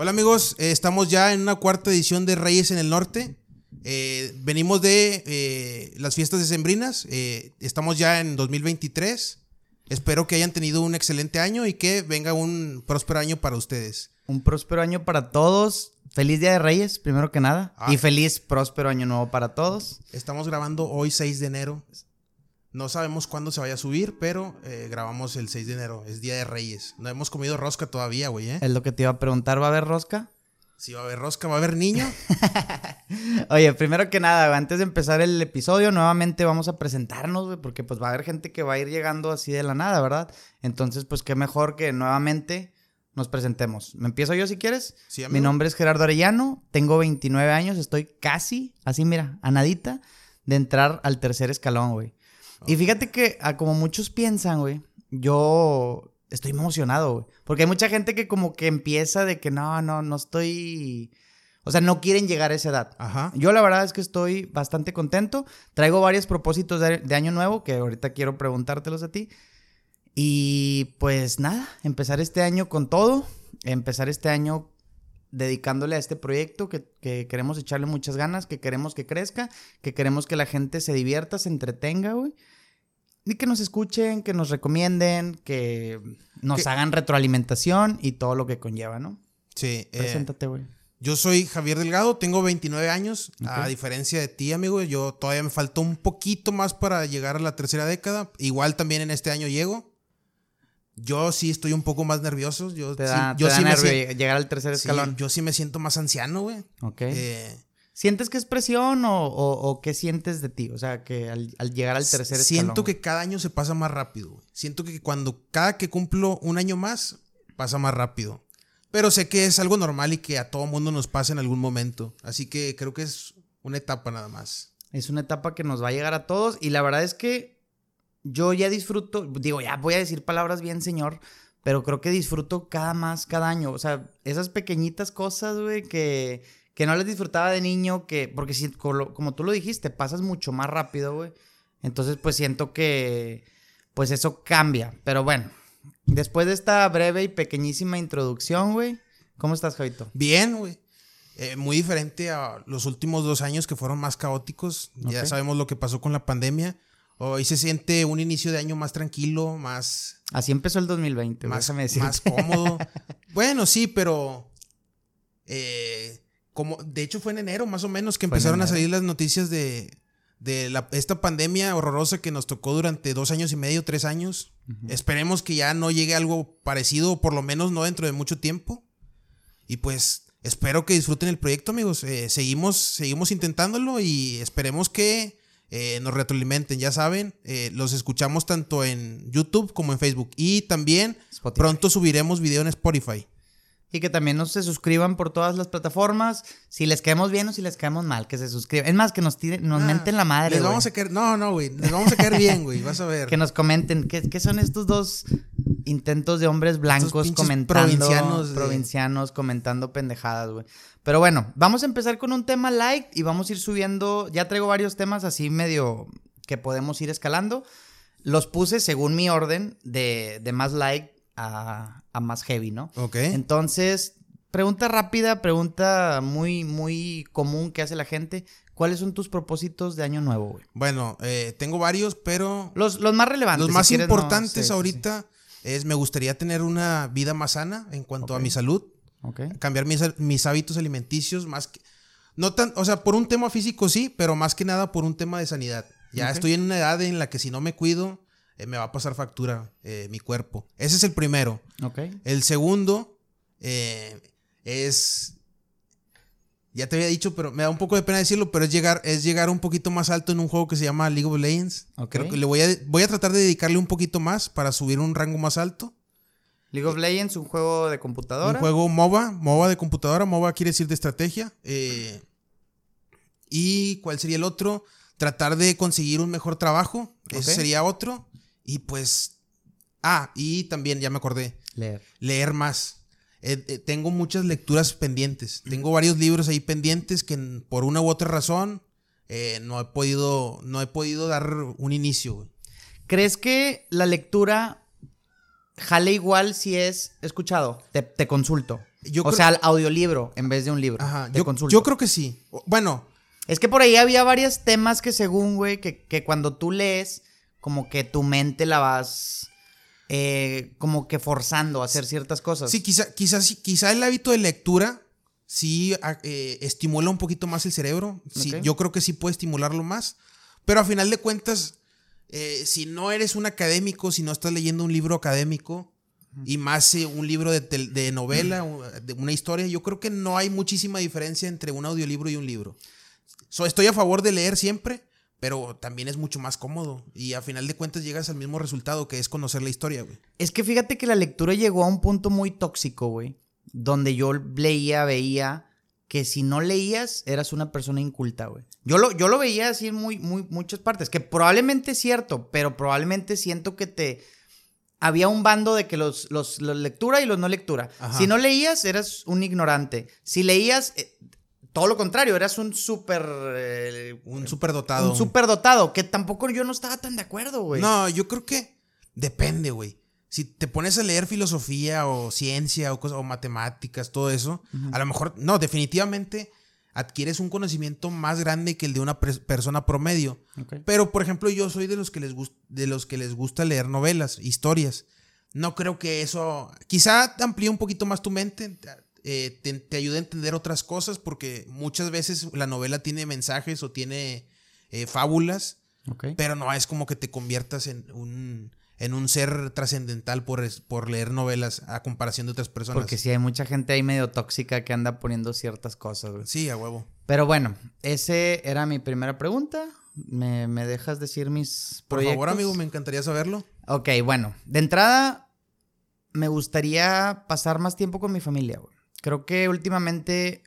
Hola amigos, eh, estamos ya en una cuarta edición de Reyes en el Norte. Eh, venimos de eh, las fiestas decembrinas, eh, estamos ya en 2023. Espero que hayan tenido un excelente año y que venga un próspero año para ustedes. Un próspero año para todos. Feliz Día de Reyes, primero que nada. Ah. Y feliz, próspero año nuevo para todos. Estamos grabando hoy 6 de enero. No sabemos cuándo se vaya a subir, pero eh, grabamos el 6 de enero. Es Día de Reyes. No hemos comido rosca todavía, güey, ¿eh? Es lo que te iba a preguntar, ¿va a haber rosca? Si va a haber rosca, va a haber niño. Oye, primero que nada, antes de empezar el episodio, nuevamente vamos a presentarnos, güey, porque pues va a haber gente que va a ir llegando así de la nada, ¿verdad? Entonces, pues qué mejor que nuevamente nos presentemos. ¿Me empiezo yo si quieres? Sí, Mi amigo. nombre es Gerardo Arellano, tengo 29 años, estoy casi, así mira, a nadita de entrar al tercer escalón, güey. Y fíjate que, a como muchos piensan, güey, yo estoy emocionado, güey. Porque hay mucha gente que como que empieza de que no, no, no estoy... O sea, no quieren llegar a esa edad. Ajá. Yo la verdad es que estoy bastante contento. Traigo varios propósitos de, de año nuevo que ahorita quiero preguntártelos a ti. Y pues nada, empezar este año con todo. Empezar este año dedicándole a este proyecto que, que queremos echarle muchas ganas, que queremos que crezca, que queremos que la gente se divierta, se entretenga, güey. Y que nos escuchen, que nos recomienden, que nos Que- hagan retroalimentación y todo lo que conlleva, ¿no? Sí. eh, Preséntate, güey. Yo soy Javier Delgado, tengo 29 años. A diferencia de ti, amigo, yo todavía me faltó un poquito más para llegar a la tercera década. Igual también en este año llego. Yo sí estoy un poco más nervioso. Yo Te sí, da, yo te da sí me nervio llegar al tercer sí, escalón. yo sí me siento más anciano, güey. Ok. Eh, ¿Sientes que es presión o, o- o qué sientes de ti? O sea, que al, al llegar al tercer siento escalón. que cada año se pasa más rápido. güey. Siento que cuando cada que cumplo un año más, pasa más rápido. Pero sé que es algo normal y que a todo mundo nos pasa en algún momento. Así que creo que es una etapa nada más. Es una etapa que nos va a llegar a todos y la verdad es que yo ya disfruto, digo, ya voy a decir palabras bien, señor, pero creo que disfruto cada más, cada año. O sea, esas pequeñitas cosas, güey, que, que no las disfrutaba de niño, que, porque si, como, como tú lo dijiste, pasas mucho más rápido, güey. Entonces, pues siento que, pues eso cambia. Pero bueno, después de esta breve y pequeñísima introducción, güey, ¿cómo estás, Javito? Bien, güey. Eh, muy diferente a los últimos dos años que fueron más caóticos. Ya sabemos lo que pasó con la pandemia. Hoy se siente un inicio de año más tranquilo, más, Así empezó el 2020, güey, más, cómodo. bueno, sí, pero eh, como de hecho fue en enero más o menos que Fue empezaron a salir las noticias de, de la- esta pandemia horrorosa que nos tocó durante dos años y medio, tres años. Esperemos que ya no llegue algo parecido, por lo menos no dentro de mucho tiempo. Y pues espero que disfruten el proyecto, amigos. Eh, seguimos, seguimos intentándolo y esperemos que eh, nos retroalimenten. Ya saben, eh, los escuchamos tanto en YouTube como en Facebook. Y también Spotify. pronto subiremos video en Spotify. Y que también nos se suscriban por todas las plataformas. Si les caemos bien o si les caemos mal, que se suscriban. Es más, que nos tiren, nos Ah, menten la madre. Les vamos a caer. No, no, güey. Les vamos a caer bien, güey. Vas a ver. Que nos comenten. ¿Qué, qué son estos dos intentos de hombres blancos comentando? provincianos de- provincianos comentando pendejadas, güey. Pero bueno, vamos a empezar con un tema light y vamos a ir subiendo. Ya traigo varios temas así medio que podemos ir escalando. Los puse según mi orden de, de más light a, a más heavy, ¿no? Ok. Entonces, pregunta rápida, pregunta muy, muy común que hace la gente. ¿Cuáles son tus propósitos de año nuevo, güey? Bueno, eh, tengo varios, pero Los, los más relevantes. los si más quieres, no- importantes sí, sí, ahorita es me gustaría tener una vida más sana en cuanto a Ok. mi salud. Cambiar mis, mis hábitos alimenticios más que no tan, o sea, por un tema físico sí, pero más que nada por un tema de sanidad. Ya estoy en una edad en la que si no me cuido eh, me va a pasar factura eh, mi cuerpo. Ese es el primero. El segundo eh, es ya te había dicho, pero me da un poco de pena decirlo, pero es llegar es llegar un poquito más alto en un juego que se llama League of Legends. Creo que le voy a voy a tratar de dedicarle un poquito más para subir un rango más alto. League of Legends, un juego de computadora. Un juego MOBA, MOBA de computadora, MOBA quiere decir de estrategia. eh, ¿Y cuál sería el otro? Tratar de conseguir un mejor trabajo. Ese sería otro. Y pues. Ah, y también, ya me acordé, Leer. leer más. Eh, eh, tengo muchas lecturas pendientes. Tengo varios libros ahí pendientes que por una u otra razón no he podido. No he podido dar un inicio, güey. ¿Crees que la lectura jale igual si es escuchado? Te, te consulto. Yo o creo- sea, al audiolibro en vez de un libro. Ajá, yo, consulta. yo creo que sí. Bueno, Es que por ahí había varios temas que según, güey, que, que cuando tú lees, como que tu mente la vas eh, como que forzando a hacer ciertas cosas. sí, quizá, quizá, sí- quizá el hábito de lectura sí a- eh, estimula un poquito más el cerebro. Sí. Yo creo que sí puede estimularlo más. Pero a final de cuentas, eh, si no eres un académico, si no estás leyendo un libro académico, y más eh, un libro de, de novela, de una historia, yo creo que no hay muchísima diferencia entre un audiolibro y un libro. So, estoy a favor de leer siempre, pero también es mucho más cómodo. Y a final de cuentas llegas al mismo resultado, que es conocer la historia, güey. Es que fíjate que la lectura llegó a un punto muy tóxico, güey. Donde yo leía, veía que si no leías, eras una persona inculta, güey. Yo lo, yo lo veía así en muy, muy, muchas partes. Que probablemente es cierto, pero probablemente siento que te. Había un bando de que los, los, los lectura y los no lectura. Ajá. Si no leías, eras un ignorante. Si leías, eh, todo lo contrario, eras un súper. eh, Un superdotado. un súper dotado. Que tampoco yo no estaba tan de acuerdo, güey. No, yo creo que depende, güey. Si te pones a leer filosofía o ciencia o, cosas, o matemáticas, todo eso, a lo mejor, no, definitivamente adquieres un conocimiento más grande que el de una persona promedio. Pero, por ejemplo, yo soy de los que les de los que les gusta leer novelas, historias. No creo que eso. Quizá amplíe un poquito más tu mente. eh, te, te ayude a entender otras cosas. Porque muchas veces la novela tiene mensajes o tiene eh, fábulas. Pero no es como que te conviertas en un, en un ser trascendental por, por leer novelas a comparación de otras personas. Porque sí hay mucha gente ahí medio tóxica que anda poniendo ciertas cosas, güey. Sí, a huevo. Pero bueno, ese era mi primera pregunta. ¿Me, me dejas decir mis Por proyectos? favor, amigo, me encantaría saberlo. Ok, bueno. De entrada, me gustaría pasar más tiempo con mi familia, güey. Creo que últimamente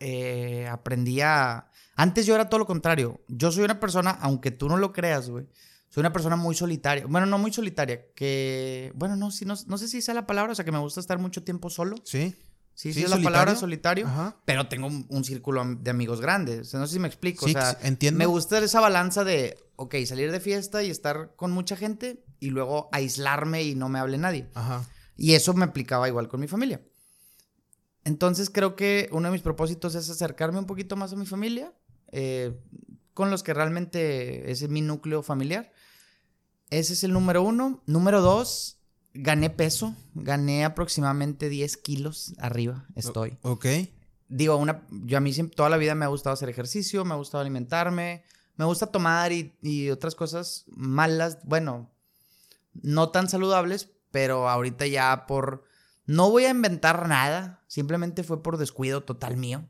eh, aprendí a... Antes yo era todo lo contrario. Yo soy una persona, aunque tú no lo creas, güey. Soy una persona muy solitaria. Bueno, no muy solitaria. Que... Bueno, no, sí, no, no sé si sea la palabra. O sea, que me gusta estar mucho tiempo solo. Sí. Sí, Sí, sí, es la palabra solitario. Ajá. Pero tengo un, un círculo de amigos grandes. O sea, no sé si me explico. Sí, o sea, entiendo. me gusta esa balanza de, ok, salir de fiesta y estar con mucha gente y luego aislarme y no me hable nadie. Ajá. Y eso me aplicaba igual con mi familia. Entonces creo que uno de mis propósitos es acercarme un poquito más a mi familia, eh, con los que realmente es mi núcleo familiar. Ese es el número uno. Número dos, gané peso. Gané aproximadamente 10 kilos arriba. Estoy. Ok. Digo, una, yo a mí siempre, toda la vida me ha gustado hacer ejercicio, me ha gustado alimentarme, me gusta tomar y, y otras cosas malas, bueno, no tan saludables, pero ahorita ya por... No voy a inventar nada, simplemente fue por descuido total mío.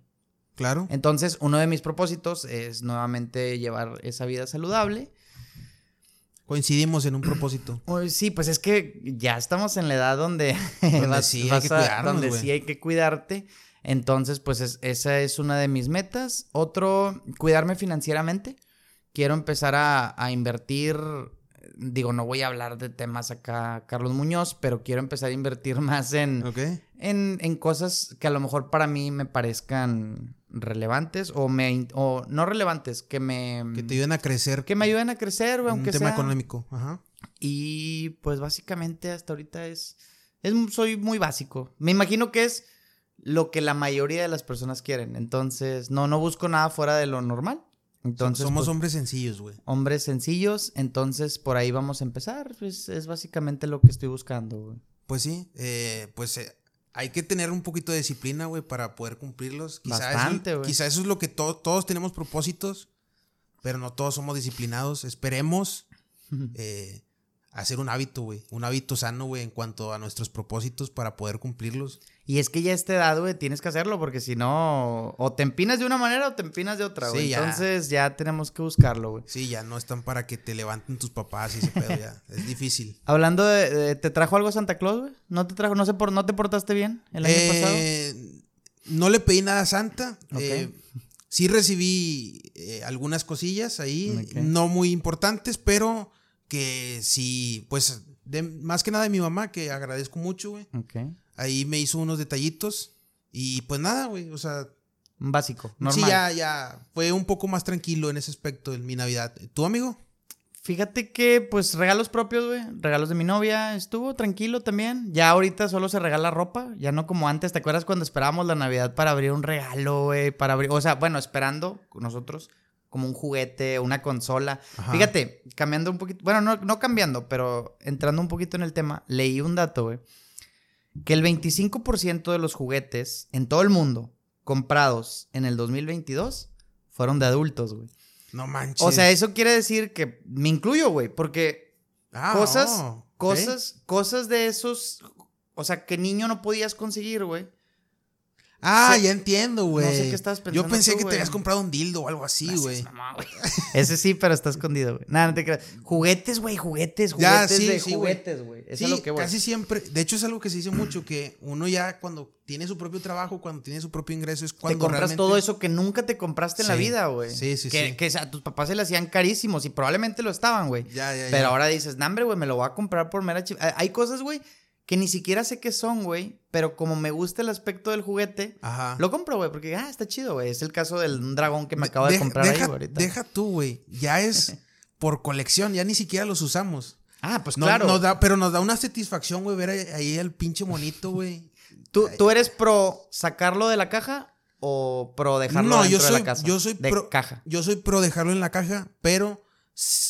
Claro. Entonces, uno de mis propósitos es nuevamente llevar esa vida saludable. Coincidimos en un propósito. Sí, pues es que ya estamos en la edad donde, Donde vas- sí hay que a- donde sí hay que cuidarte. Entonces, pues es- esa es una de mis metas. Otro, cuidarme financieramente. Quiero empezar a, a invertir. Digo, no voy a hablar de temas acá, Carlos Muñoz, pero quiero empezar a invertir más en, en, en cosas que a lo mejor para mí me parezcan relevantes o me o no relevantes, que me Que te ayuden a crecer. que me ayuden a crecer, güey, en un aunque tema sea económico. Ajá. y pues básicamente hasta ahorita es, es soy muy básico. Me imagino que es lo que la mayoría de las personas quieren. Entonces, no, no busco nada fuera de lo normal. Entonces, Somos pues, hombres sencillos, güey. hombres sencillos. Entonces, por ahí vamos a empezar. Pues es básicamente lo que estoy buscando, güey. Pues sí, eh, pues eh, hay que tener un poquito de disciplina, güey, para poder cumplirlos. Quizá Bastante, eso, güey. quizá eso es lo que to- todos tenemos propósitos, pero no todos somos disciplinados. Esperemos eh, hacer un hábito, güey, un hábito sano, güey, en cuanto a nuestros propósitos para poder cumplirlos. Y es que ya a esta edad, güey, tienes que hacerlo porque si no, o te empinas de una manera o te empinas de otra, güey. Entonces ya tenemos que buscarlo, güey. Sí, ya no están para que te levanten tus papás y ese pedo ya. Es difícil. Hablando de, de- ¿te trajo algo Santa Claus, güey? ¿No te trajo, no sé por, no te portaste bien el año pasado? Eh, no le pedí nada a Santa. Eh, sí recibí eh, algunas cosillas ahí, no muy importantes, pero que sí, pues, de- más que nada de mi mamá, que agradezco mucho, güey. Ahí me hizo unos detallitos y pues nada, güey, o sea, básico, normal. sí, ya, ya, fue un poco más tranquilo en ese aspecto en mi Navidad. ¿Tú, amigo? Fíjate que, pues, regalos propios, güey. Regalos de mi novia. Estuvo tranquilo también. Ya ahorita solo se regala ropa. Ya no como antes. ¿Te acuerdas cuando esperábamos la Navidad para abrir un regalo, güey? Para abrir... O sea, bueno, esperando nosotros como un juguete, una consola. Fíjate, cambiando un poquito... Bueno, no, no cambiando, pero entrando un poquito en el tema. Leí un dato, güey. Que el 25% de los juguetes en todo el mundo comprados en el 2022 fueron de adultos, güey. No manches. O sea, eso quiere decir que me incluyo, güey, porque ah, cosas, oh, cosas, cosas de esos, o sea, que niño no podías conseguir, güey. Ah, ya entiendo, güey. No sé qué estás pensando. Yo pensé que te habías comprado un dildo o algo así, güey. Ese sí, pero está escondido, güey. Nada, no te creas. Juguetes, güey, juguetes, juguetes ya, sí, de juguetes, güey. Sí, es lo que Casi siempre. De hecho, es algo que se dice mucho, que uno ya cuando tiene su propio trabajo, cuando tiene su propio ingreso, es cuando. Te compras todo eso que nunca te compraste en la vida, güey. Sí, sí, que, sí. Que a tus papás se le hacían carísimos y probablemente lo estaban, güey. Ya, ya, Pero ahora dices, nah, güey, me lo voy a comprar por mera Hay cosas, güey que ni siquiera sé qué son, güey, pero como me gusta el aspecto del juguete, lo compro, güey, porque, ah, está chido, güey. Es el caso del dragón que me acabo de, comprar ahí ahorita. Deja tú, güey. Ya es por colección, ya ni siquiera los usamos. Ah, pues claro. da, pero nos da una satisfacción, güey, ver ahí el pinche monito, güey. ¿Tú, ¿Tú eres pro sacarlo de la caja o pro dejarlo no, dentro yo soy, de la casa? Yo soy pro, caja. Yo soy pro dejarlo en la caja, pero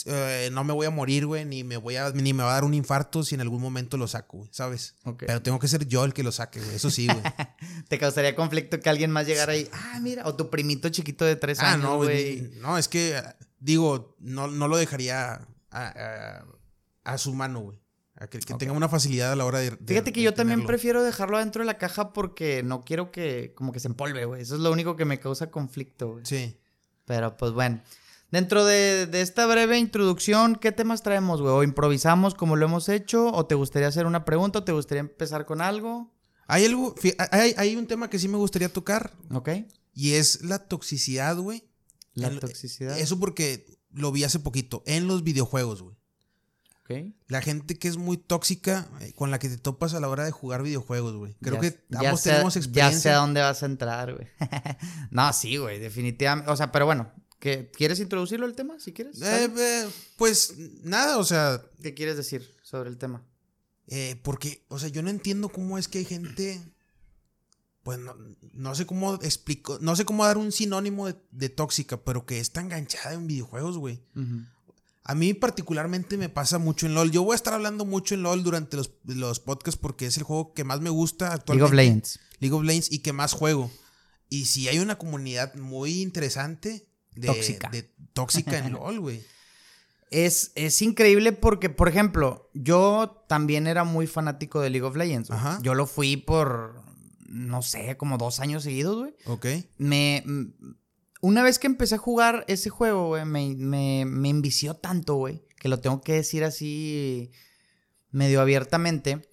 eh, no me voy a morir, güey, ni me voy a, ni me va a dar un infarto si en algún momento lo saco, güey, ¿sabes? Pero tengo que ser yo el que lo saque, güey, eso sí, güey. ¿Te causaría conflicto que alguien más llegara ahí? Ah, mira, o tu primito chiquito de tres ah, años, no, güey. No, es que, digo, no, no lo dejaría a, su mano, güey. que, tenga una facilidad a la hora de. Fíjate que yo también prefiero dejarlo dentro de la caja porque no quiero que como que se empolve, güey. Eso es lo único que me causa conflicto, güey. Sí. Pero pues bueno. Dentro de, esta breve introducción, ¿qué temas traemos, güey? ¿O improvisamos como lo hemos hecho? ¿O te gustaría hacer una pregunta? ¿O te gustaría empezar con algo? Hay algo, hay, un tema que sí me gustaría tocar. Ok. Y es la toxicidad, güey. La toxicidad. Eso porque lo vi hace poquito. En los videojuegos, güey. Ok. La gente que es muy tóxica, eh, con la que te topas a la hora de jugar videojuegos, güey. Creo que ambos tenemos experiencia. Ya sé a dónde vas a entrar, güey. no, sí, güey, definitivamente. O sea, pero bueno, ¿Quieres introducirlo el tema, si quieres? Eh, eh, pues nada, o sea... ¿Qué quieres decir sobre el tema? Eh, porque, o sea, yo no entiendo cómo es que hay gente... Pues no, sé cómo explico, no sé cómo dar un sinónimo de, tóxica, pero que está enganchada en videojuegos, güey. A mí particularmente me pasa mucho en LOL. Yo voy a estar hablando mucho en LOL durante los, los podcasts porque es el juego que más me gusta actualmente. League of Legends. League of Legends y que más juego. Y si hay una comunidad muy interesante, tóxica. De tóxica en LOL, güey. Es, es, increíble porque, por ejemplo, yo también era muy fanático de League of Legends. Yo lo fui por, no sé, como dos años seguidos, güey. Ok. Me, una vez que empecé a jugar ese juego, güey, me, me, me envició tanto, güey, que lo tengo que decir así medio abiertamente.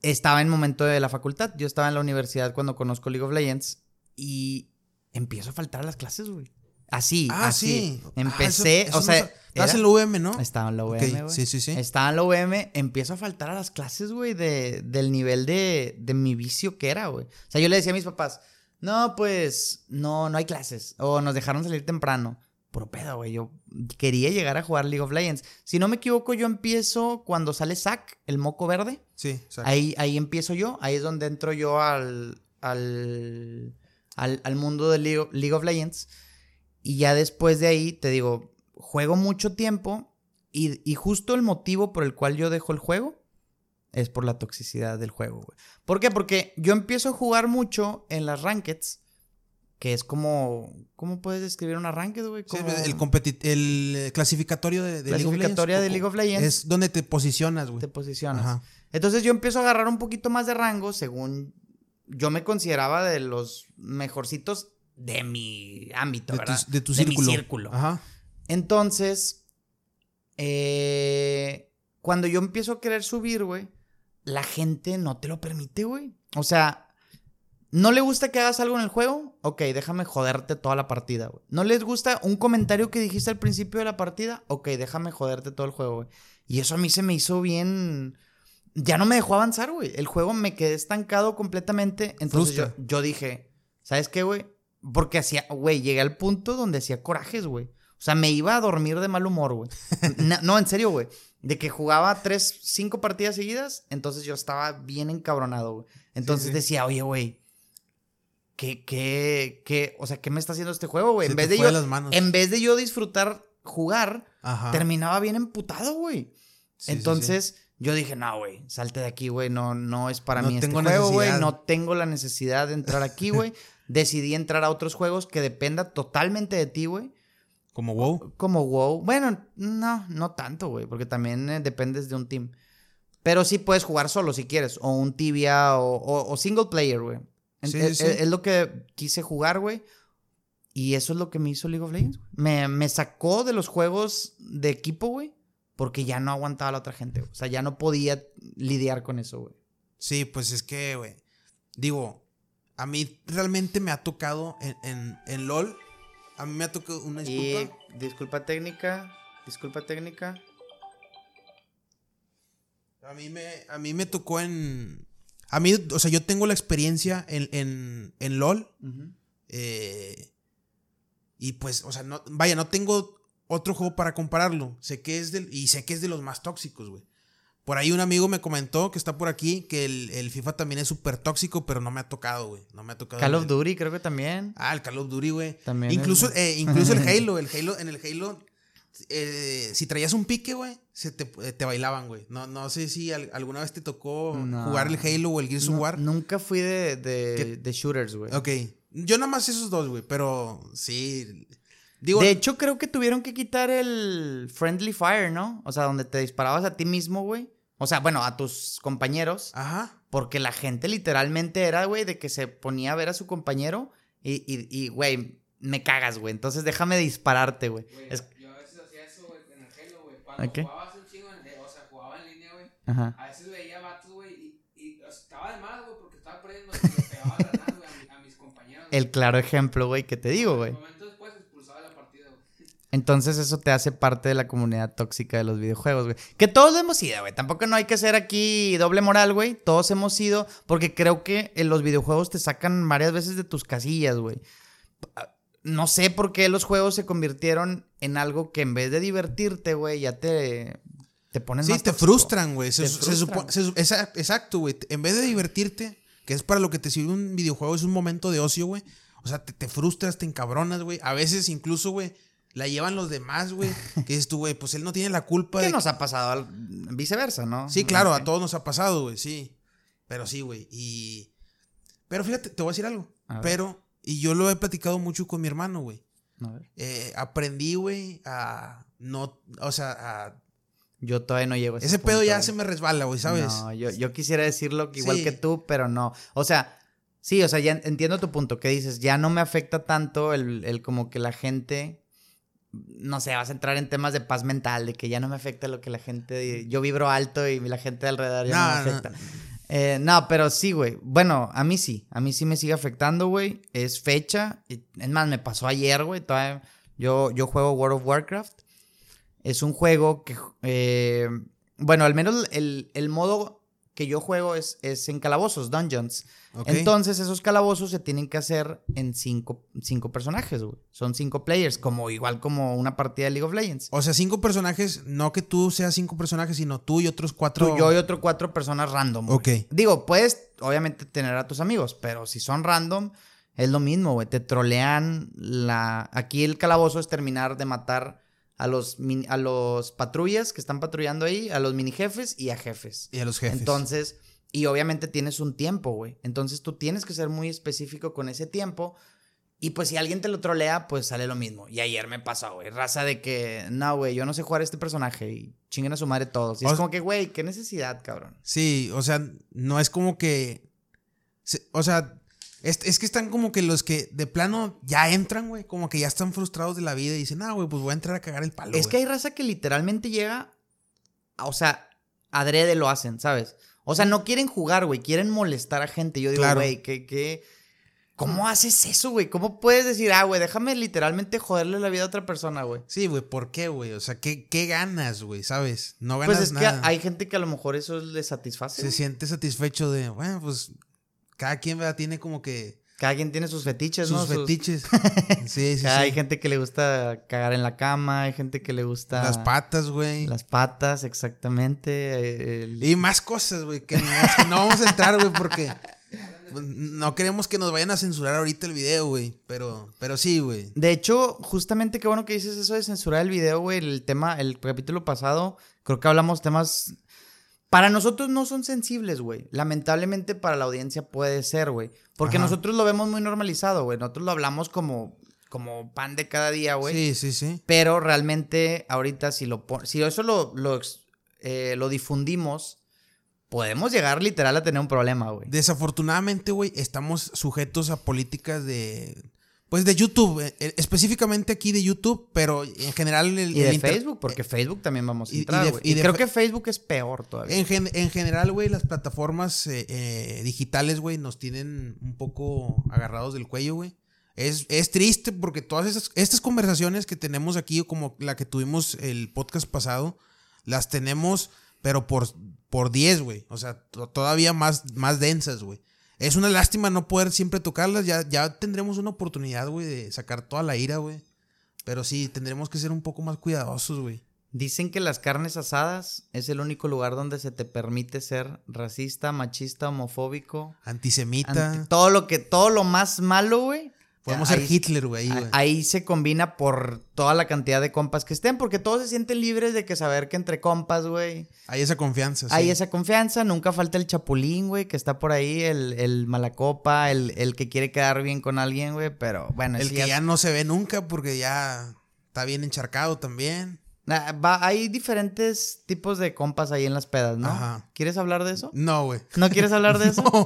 Estaba en el momento de la facultad. Yo estaba en la universidad cuando conozco League of Legends y empiezo a faltar a las clases, güey. Así, ah, así. Sí. Ah, Empecé, o sea... estás en la UM, ¿no? Estaba en la UM, güey. Sí, sí, sí. Estaba en la UM, empiezo a faltar a las clases, güey, de, del nivel de, de mi vicio que era, güey. O sea, yo le decía a mis papás, no, pues, no, no hay clases. O nos dejaron salir temprano. Puro pedo, güey. Yo quería llegar a jugar League of Legends. Si no me equivoco, yo empiezo cuando sale Zack, el moco verde. Sí, Zack. Ahí, ahí empiezo yo. Ahí es donde entro yo al... al al, mundo de League, of Legends. Y ya después de ahí, te digo, juego mucho tiempo y, justo el motivo por el cual yo dejo el juego es por la toxicidad del juego, güey. ¿Por qué? Porque yo empiezo a jugar mucho en las rankeds, que es como... ¿Cómo puedes describir una ranked, güey? el, el clasificatorio de, League of Legends. de League of Legends. Es donde te posicionas, güey. Te posicionas. Entonces yo empiezo a agarrar un poquito más de rango según yo me consideraba de los mejorcitos de mi ámbito, ¿verdad? de tu círculo. mi círculo. Ajá. Entonces, eh, cuando yo empiezo a querer subir, güey, la gente no te lo permite, güey. O sea, ¿no le gusta que hagas algo en el juego? Ok, déjame joderte toda la partida, güey. ¿No les gusta un comentario que dijiste al principio de la partida? Ok, déjame joderte todo el juego, güey. Y eso a mí se me hizo bien ya no me dejó avanzar, güey. El juego me quedé estancado completamente. Entonces yo, dije, ¿sabes qué, güey? Porque hacía, güey, llegué al punto donde hacía corajes, güey. O sea, me iba a dormir de mal humor, güey. No, en serio, güey. De que jugaba tres, cinco partidas seguidas, entonces yo estaba bien encabronado, güey. Entonces sí. decía, oye, güey, ¿qué, qué, qué, o sea, qué me está haciendo este juego, güey? En vez de yo, en vez de yo disfrutar jugar, Ajá. terminaba bien emputado, güey. Sí, Entonces, yo dije, no, güey, salte de aquí, güey, no, no es para No mí este tengo juego, güey, no tengo la necesidad de entrar aquí, güey. Decidí entrar a otros juegos que dependa totalmente de ti, güey. Como WoW. Como WoW. Bueno, no, no tanto, güey, porque también eh, dependes de un team. Pero sí puedes jugar solo si quieres, o un tibia, o, o- o single player, güey. Sí, es, sí, sí. es- es lo que quise jugar, güey. Y eso es lo que me hizo League of Legends. güey. Me, me sacó de los juegos de equipo, güey, porque ya no aguantaba a la otra gente. güey. O sea, ya no podía lidiar con eso, güey. Sí, pues es que, güey. Digo, a mí realmente me ha tocado en, en, en LOL. A mí me ha tocado una Y disculpa. disculpa técnica, disculpa técnica. A mí me, a mí me tocó en. A mí, o sea, yo tengo la experiencia en, en, en LOL. eh, y pues, o sea, no, vaya, no tengo otro juego para compararlo. Sé que es del, y sé que es de los más tóxicos, güey. Por ahí un amigo me comentó que está por aquí que el, el FIFA también es súper tóxico, pero no me ha tocado, güey. No me ha tocado. Call of Duty creo que también. Ah, el Call of Duty, güey. También Incluso, es- eh, incluso el Halo, el Halo, en el Halo, eh, si traías un pique, güey, se te, eh, te bailaban, güey. No, no sé si al- alguna vez te tocó No. jugar el Halo o el Gears of No, War. nunca fui de, de, de shooters, güey. Ok. Yo nada más esos dos, güey, pero sí. Digo, De hecho, creo que tuvieron que quitar el Friendly Fire, ¿no? O sea, donde te disparabas a ti mismo, güey. O sea, bueno, a tus compañeros. ajá. Porque la gente literalmente era, güey, de que se ponía a ver a su compañero y, y, y, güey, me cagas, güey. Entonces déjame dispararte, güey. Güey, Es- Yo a veces hacía eso, güey, en el Halo, güey. Cuando ¿A qué? jugabas un chingo, en, o sea, jugaba en línea, güey. Ajá. A veces veía vatos, güey, y, y o sea, estaba de más, güey, porque estaba perdiendo y pegaba granadas, güey, a, mi- a mis compañeros. güey. El claro ejemplo, güey, que te digo, güey. Un momento después expulsaba de la partida, güey. Entonces eso te hace parte de la comunidad tóxica de los videojuegos, güey. Que todos lo hemos sido, güey. Tampoco no hay que ser aquí doble moral, güey. Todos hemos sido, porque creo que en los videojuegos te sacan varias veces de tus casillas, güey. No sé por qué los juegos se convirtieron en algo que en vez de divertirte, güey, ya te, te pones Sí, más te frustran, güey. Se, se se exacto, güey. En vez de divertirte, que es para lo que te sirve un videojuego, es un momento de ocio, güey. O sea, te, te frustras, te encabronas, güey. A veces incluso, güey, la llevan los demás, güey. Que dices tú, güey, pues él no tiene la culpa ¿Qué de nos ha pasado? Al- Viceversa, ¿no? Sí, claro, a todos nos ha pasado, güey, sí. Pero sí, güey. Y. Pero fíjate, te voy a decir algo. A. Pero. Y yo lo he platicado mucho con mi hermano, güey. Eh, aprendí, güey, a. No. O sea, a. Yo todavía no llego a ese Ese pedo ya se me resbala, güey, ¿sabes? No, yo, yo quisiera decirlo que igual Sí. que tú, pero no. O sea, sí, o sea, ya entiendo tu punto, que dices, ya no me afecta tanto el, el como que la gente, no sé, vas a entrar en temas de paz mental, de que ya no me afecta lo que la gente, yo vibro alto y la gente de alrededor ya no, No, me no. afecta. Eh, no, pero sí, güey. Bueno, a mí sí. A mí sí me sigue afectando, güey. Es fecha. Es más, me pasó ayer, güey. Todavía- Yo, yo juego World of Warcraft. Es un juego que... eh, bueno, al menos el, el modo que yo juego es, es en calabozos, dungeons. Entonces, esos calabozos se tienen que hacer en cinco, cinco personajes, güey. Son cinco players, como igual como una partida de League of Legends. O sea, cinco personajes, no que tú seas cinco personajes, sino tú y otros cuatro. Tú, yo y otro cuatro personas random. güey. Ok. Digo, puedes obviamente tener a tus amigos, pero si son random, es lo mismo, güey. Te trolean la. Aquí el calabozo es terminar de matar a los, a los patrullas que están patrullando ahí, a los mini jefes y a jefes. Y a los jefes. Entonces, y obviamente tienes un tiempo, güey. Entonces tú tienes que ser muy específico con ese tiempo. Y pues si alguien te lo trolea, pues sale lo mismo. Y ayer me pasó, güey. Raza de que, no, güey, yo no sé jugar este personaje. Y chinguen a su madre todos. Y O es como que, güey, qué necesidad, cabrón. Sí, o sea, no es como que. o sea, es, es que están como que los que de plano ya entran, güey. Como que ya están frustrados de la vida y dicen, ah, güey, pues voy a entrar a cagar el palo. Es que güey". hay raza que literalmente llega, a- o sea, adrede lo hacen, ¿sabes? O sea, no quieren jugar, güey, quieren molestar a gente. Yo digo, Claro. güey, ¿qué, qué? ¿Cómo haces eso, güey? ¿Cómo puedes decir, ah, güey, déjame literalmente joderle la vida a otra persona, güey? Sí, güey, ¿por qué, güey? O sea, ¿qué, qué ganas, güey? ¿Sabes? No ganas Pues es nada. que hay gente que a lo mejor eso les satisface. Se siente satisfecho de, bueno, pues cada quien ¿verdad? tiene como que cada quien tiene sus fetiches, ¿no? sus fetiches. Sí, sí, Hay sí. gente que le gusta cagar en la cama, hay gente que le gusta... Las patas, güey. Las patas, exactamente. el- Y más cosas, güey, que, no- que no vamos a entrar, güey, porque pues, no queremos que nos vayan a censurar ahorita el video, güey. Pero, pero sí, güey. De hecho, justamente qué bueno que dices eso de censurar el video, güey. El tema, el capítulo pasado, creo que hablamos temas. Para nosotros no son sensibles, güey. Lamentablemente para la audiencia puede ser, güey. Porque Ajá. nosotros lo vemos muy normalizado, güey. Nosotros lo hablamos como, como pan de cada día, güey. Sí, sí, sí. Pero realmente, ahorita, si lo si eso lo, eh, lo difundimos, podemos llegar literal a tener un problema, güey. Desafortunadamente, güey, estamos sujetos a políticas de. Pues de YouTube, eh, eh, específicamente aquí de YouTube, pero en general el, Y de el Facebook, porque Facebook también vamos a y- y entrar, de- güey. y Y de creo que Facebook es peor todavía. En, gen- en general, güey, las plataformas eh, eh, digitales, güey, nos tienen un poco agarrados del cuello, güey. Es, es triste porque todas esas, estas conversaciones que tenemos aquí, como la que tuvimos el podcast pasado, las tenemos, pero por, por 10, güey. O sea, to- todavía más, más densas, güey. Es una lástima no poder siempre tocarlas. Ya, ya tendremos una oportunidad, güey, de sacar toda la ira, güey. Pero sí, tendremos que ser un poco más cuidadosos, güey. Dicen que las carnes asadas es el único lugar donde se te permite ser racista, machista, homofóbico. Antisemita. anti- todo lo que, todo lo más malo, güey. Podemos ahí- ser Hitler, güey. ahí, se combina por toda la cantidad de compas que estén, porque todos se sienten libres de que saber que entre compas, güey. Hay esa confianza. Hay esa confianza, nunca falta el chapulín, güey, que está por ahí, el, el malacopa, el, el que quiere quedar bien con alguien, güey, pero bueno, El que ya ya no se ve nunca porque ya está bien encharcado también. Va- hay diferentes tipos de compas ahí en las pedas, ¿no? Ajá. ¿Quieres hablar de eso? No, güey. ¿No quieres hablar de eso? No,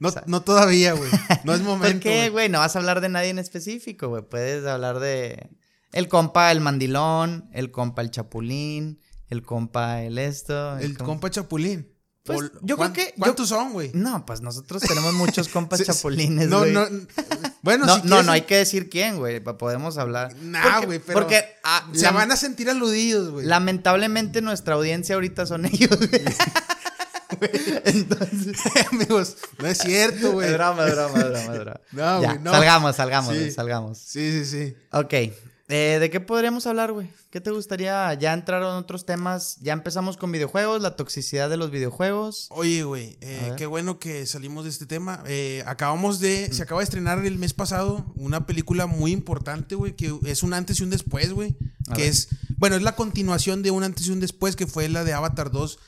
no, O sea, no todavía, güey. No es momento. ¿Por qué, güey? No vas a hablar de nadie en específico, güey. Puedes hablar de el compa el mandilón, el compa el chapulín, el compa el esto. El com- compa Chapulín. Pues, yo ¿cuán- creo que- yo- ¿Cuántos son, güey? No, pues nosotros tenemos muchos compas chapulines, No, güey. no. Bueno, no, si no, quieres- no hay que decir quién, güey. Podemos hablar. Nah, güey, pero. Porque ah, se lam- van a sentir aludidos, güey. lamentablemente nuestra audiencia ahorita son ellos, güey. Entonces. Amigos, no es cierto, güey. Es broma, es broma. No, güey, no. Salgamos, salgamos, Sí. salgamos. Sí, sí, sí. Ok. Eh, ¿De qué podríamos hablar, güey? ¿Qué te gustaría? Ya entraron otros temas. Ya empezamos con videojuegos, la toxicidad de los videojuegos. Oye, güey, eh, qué bueno que salimos de este tema. Eh, acabamos de. Se acaba de estrenar el mes pasado una película muy importante, güey, que es un antes y un después, güey. Que ver. es. Bueno, es la continuación de un antes y un después, que fue la de Avatar 2.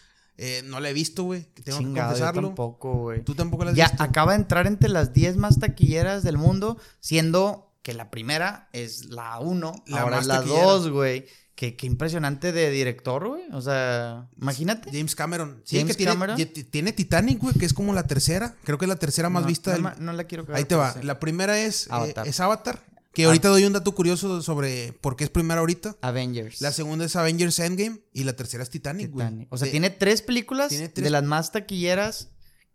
Eh, no la he visto, güey. que Tengo Chingado, que yo confesarlo. tampoco, güey. Tú tampoco la has Ya visto. acaba de entrar entre las 10 más taquilleras del mundo, siendo que la primera es la 1, La ahora más es la taquillera. 2, güey. Qué, qué impresionante de director, güey. O sea, imagínate. James Cameron. Sí, James que tiene, Cameron. tiene Titanic, güey, que es como la tercera. Creo que es la tercera más No, vista no, del. ma- no la quiero cagar, Ahí te va. sí. La primera es eh, Avatar. es Avatar. Que Ah. ahorita doy un dato curioso sobre por qué es primera ahorita. Avengers. La segunda es Avengers Endgame y la tercera es Titanic, güey. Titanic. O sea, De- tiene tres películas tiene tres- de las más taquilleras.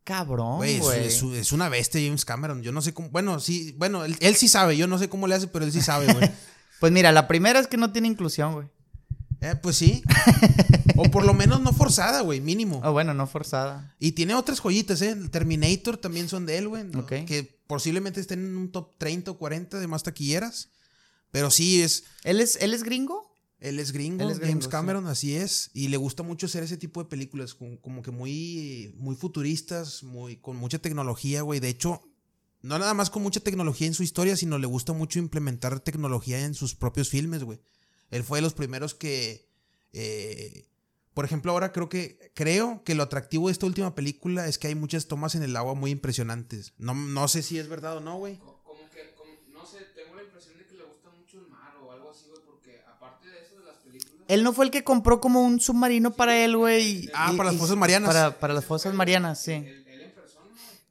Cabrón, Güey, es, es- es una bestia James Cameron. Yo no sé cómo. Bueno, sí, bueno, él, él sí sabe. Yo no sé cómo le hace, pero él sí sabe, güey. Pues mira, la primera es que no tiene inclusión, güey. Eh, pues sí. o por lo menos no forzada, güey, mínimo. O bueno, no forzada. Y tiene otras joyitas, ¿eh? El Terminator también son de él, güey. ¿no? Ok. Que posiblemente estén en un top 30 o 40 de más taquilleras. Pero sí, es. ¿Él es, él es gringo? Él es gringo, Él es gringo, James Cameron, así es. Y le gusta mucho hacer ese tipo de películas, como, como que muy, muy futuristas, muy, con mucha tecnología, güey. De hecho, no nada más con mucha tecnología en su historia, sino le gusta mucho implementar tecnología en sus propios filmes, güey. Él fue de los primeros que. eh, por ejemplo, ahora creo que. Creo que lo atractivo de esta última película es que hay muchas tomas en el agua muy impresionantes. No, no sé si es verdad o no, güey. Co- Como que, como- no sé, tengo la impresión de que le gusta mucho el mar o algo así, güey, porque aparte de eso de las películas. Él no fue el que compró como un submarino para él, güey. Ah, y- para las fosas marianas. Para, para las fosas marianas, sí. Él, él en persona,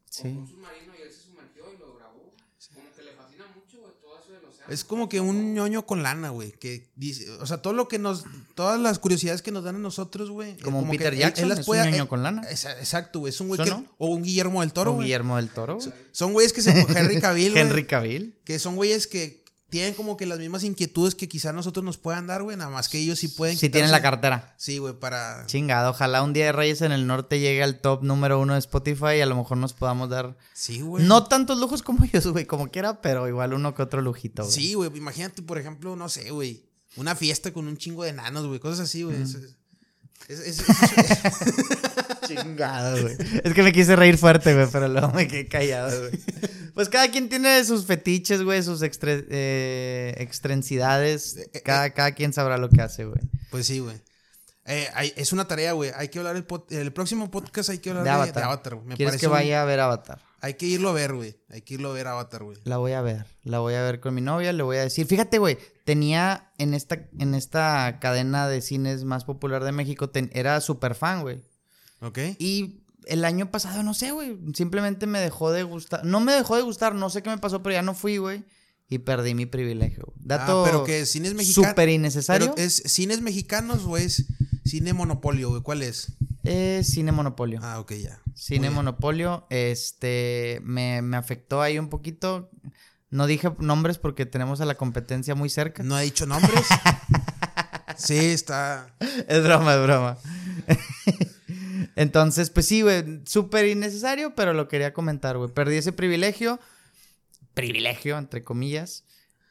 Sí. compró un submarino y él se sumergió y lo grabó. Como que le fascina mucho, güey, todo eso del océano. Es como que un ñoño con lana, güey. Que dice, o sea, todo lo que nos, todas las curiosidades que nos dan a nosotros, güey. eh, Como un que Peter él- Jackson, él es un ñoño con lana. Exacto, güey. Es un güey ¿Eso que. no? O un Guillermo del Toro, güey. Guillermo del Toro. güey. Son güeyes que se. Henry Cavill, güey. Henry Cavill. Que son güeyes que tienen como que las mismas inquietudes que quizá nosotros nos puedan dar, güey. Nada más que ellos sí pueden. Si tienen la cartera. Sí, güey, para. Chingado, ojalá un día de Reyes en el Norte llegue al top número uno de Spotify y a lo mejor nos podamos dar Sí, güey. no tantos lujos como ellos, güey, como quiera, pero igual uno que otro lujito, güey. Sí, güey. Imagínate, por ejemplo, no sé, güey. Una fiesta con un chingo de enanos, güey. Cosas así, güey. Es- es- es- es- Chingado, güey. Es que me quise reír fuerte, güey, pero luego me quedé callado, güey. Pues cada quien tiene sus fetiches, güey, sus extre- eh, extrensidades. Eh, Cada, cada quien sabrá lo que hace, güey. pues sí, güey. Eh, hay- es una tarea, güey. Hay que hablar el, el próximo podcast. Hay que hablar De de, Avatar. de Avatar, güey. Me ¿Quieres parece que un- vaya a ver Avatar? Hay que irlo a ver, güey. Hay que irlo a ver Avatar, güey. La voy a ver, la voy a ver con mi novia, le voy a decir. Fíjate, güey, tenía en esta, en esta cadena de cines más popular de México, ten- era súper fan, güey. ¿Ok? Y el año pasado, no sé, güey, simplemente me dejó de gustar. No me dejó de gustar, no sé qué me pasó, pero ya no fui, güey. Y perdí mi privilegio. Dato ah, pero que cines mexicanos. súper innecesario. Pero es cines mexicanos es cine monopolio, güey. ¿Cuál es? Es Cine Monopolio. Ah, ok, ya. Cine Muy bien. Monopolio, este, me, me afectó ahí un poquito. No dije nombres porque tenemos a la competencia muy cerca. No he dicho nombres. sí, está. Es broma, es broma. Entonces, pues sí, güey, súper innecesario, pero lo quería comentar, güey. Perdí ese privilegio, privilegio, entre comillas.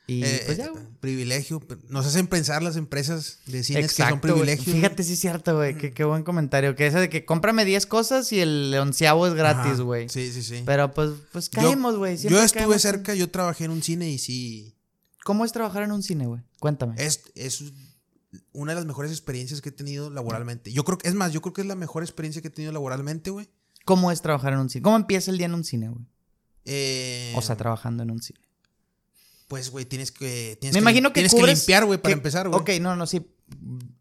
Y eh, pues eh, ya, güey. privilegio. Nos hacen pensar las empresas de cines que son güey. privilegios. Fíjate, sí es cierto, güey. Qué, qué buen comentario. Que esa de que cómprame 10 cosas y el onceavo es gratis, Ajá, güey. Sí, sí, sí. Pero pues, pues Yo- caemos, güey. Yo estuve en- cerca, yo trabajé en un cine y sí. ¿Cómo es trabajar en un cine, güey? Cuéntame. Es, es una de las mejores experiencias que he tenido laboralmente. Yo creo que, es más, yo creo que es la mejor experiencia que he tenido laboralmente, güey. ¿Cómo es trabajar en un cine? ¿Cómo empieza el día en un cine, güey? Eh, O sea, trabajando en un cine. Pues, güey, tienes que. Tienes Me imagino que tienes cubres- limpiar, güey, para que- empezar, güey. Ok, no, no, sí.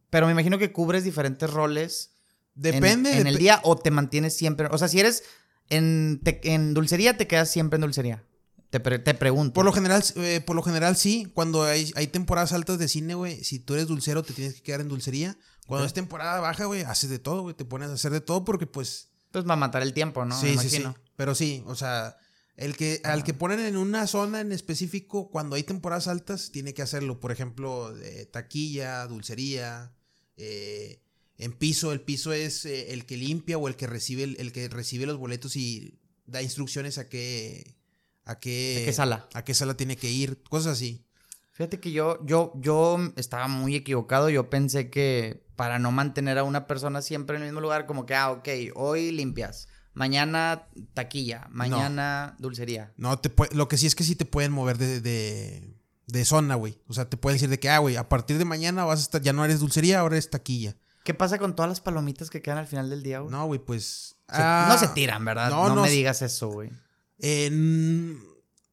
Pero me imagino que cubres diferentes roles en- Depende. en, el día o te mantienes siempre. O sea, si eres en, te- en dulcería, te quedas siempre en dulcería. Te, pre- te pregunto. Por lo general, eh, por lo general sí. Cuando hay, hay temporadas altas de cine, güey, si tú eres dulcero, te tienes que quedar en dulcería. Cuando es temporada baja, güey, haces de todo, güey. Te pones a hacer de todo porque, pues. Pues va a matar el tiempo, ¿no? sí, me sí, sí. Pero sí, o sea, el que, al que ponen en una zona en específico, cuando hay temporadas altas, tiene que hacerlo. Por ejemplo, de taquilla, dulcería, eh, en piso. El piso es eh, el que limpia o el que recibe el, el que recibe los boletos y da instrucciones a qué. A qué, ¿A qué sala? A qué sala tiene que ir. Cosas así. Fíjate que yo, yo, yo estaba muy equivocado. Yo pensé que para no mantener a una persona siempre en el mismo lugar, como que, ah, ok, hoy limpias. Mañana taquilla. Mañana dulcería. No, te lo que sí es que sí te pueden mover de, de, de zona, güey. O sea, te pueden decir de que, ah, güey, a partir de mañana vas a estar, ya no eres dulcería, ahora eres taquilla. ¿Qué pasa con todas las palomitas que quedan al final del día, güey? No, güey, pues. Se- ah, no se tiran, ¿verdad? no, No, no me digas eso, güey. eh,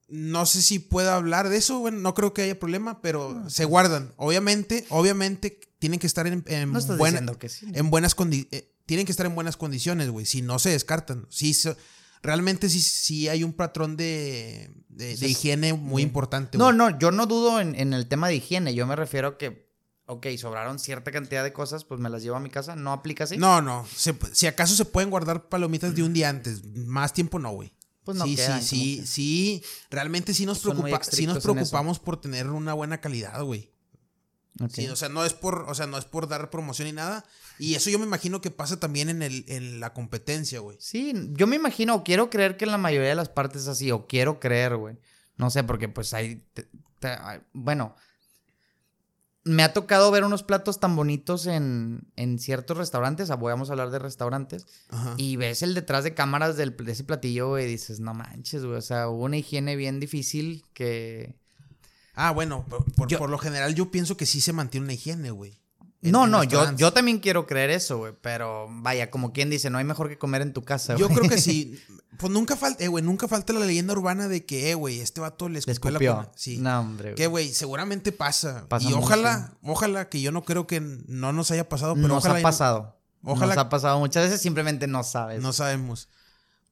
no sé si puedo hablar de eso, güey. No creo que haya problema, pero se guardan. Obviamente, obviamente, tienen que estar en, en No buena- que sí. en buenas condiciones. Tienen que estar en buenas condiciones, güey. Si no se descartan. Sí, so- realmente sí, sí hay un patrón de, de, higiene muy sí. importante. No, no, yo no dudo en, en el tema de higiene. Yo me refiero a que, ok, sobraron cierta cantidad de cosas, pues me las llevo a mi casa. ¿No aplica así? No, no. Se- si acaso se pueden guardar palomitas de un día antes. Más tiempo no, güey. Pues no sí, quedan, sí, sí, que- sí. Realmente sí nos, preocupa, sí nos preocupamos por tener una buena calidad, güey. Sí, o sea, no es por, o sea, no es por dar promoción ni nada. Y eso yo me imagino que pasa también en el, en la competencia, güey. Sí, yo me imagino, o quiero creer que en la mayoría de las partes es así, o quiero creer, güey. No sé, porque pues hay, te- te- hay- bueno, me ha tocado ver unos platos tan bonitos en, en ciertos restaurantes, voy vamos a hablar de restaurantes, Ajá. y ves el detrás de cámaras del, de ese platillo, güey, y dices, no manches, güey, o sea, hubo una higiene bien difícil que... Ah, bueno, por, por- Yo- por lo general yo pienso que sí se mantiene una higiene, güey. En- No, en no, yo, yo también quiero creer eso, güey, pero vaya, como quien dice, no hay mejor que comer en tu casa, Yo creo que sí. Pues nunca falta, eh, güey, nunca falta la leyenda urbana de que, eh, güey, este vato le escupió, la. Sí. No, hombre, Que, güey. seguramente pasa. Pasa y mucho. ojalá, ojalá, que yo no creo que no nos haya pasado, pero Nos ojalá ha pasado. ojalá- Nos ha pasado muchas veces, simplemente no sabes. No sabemos.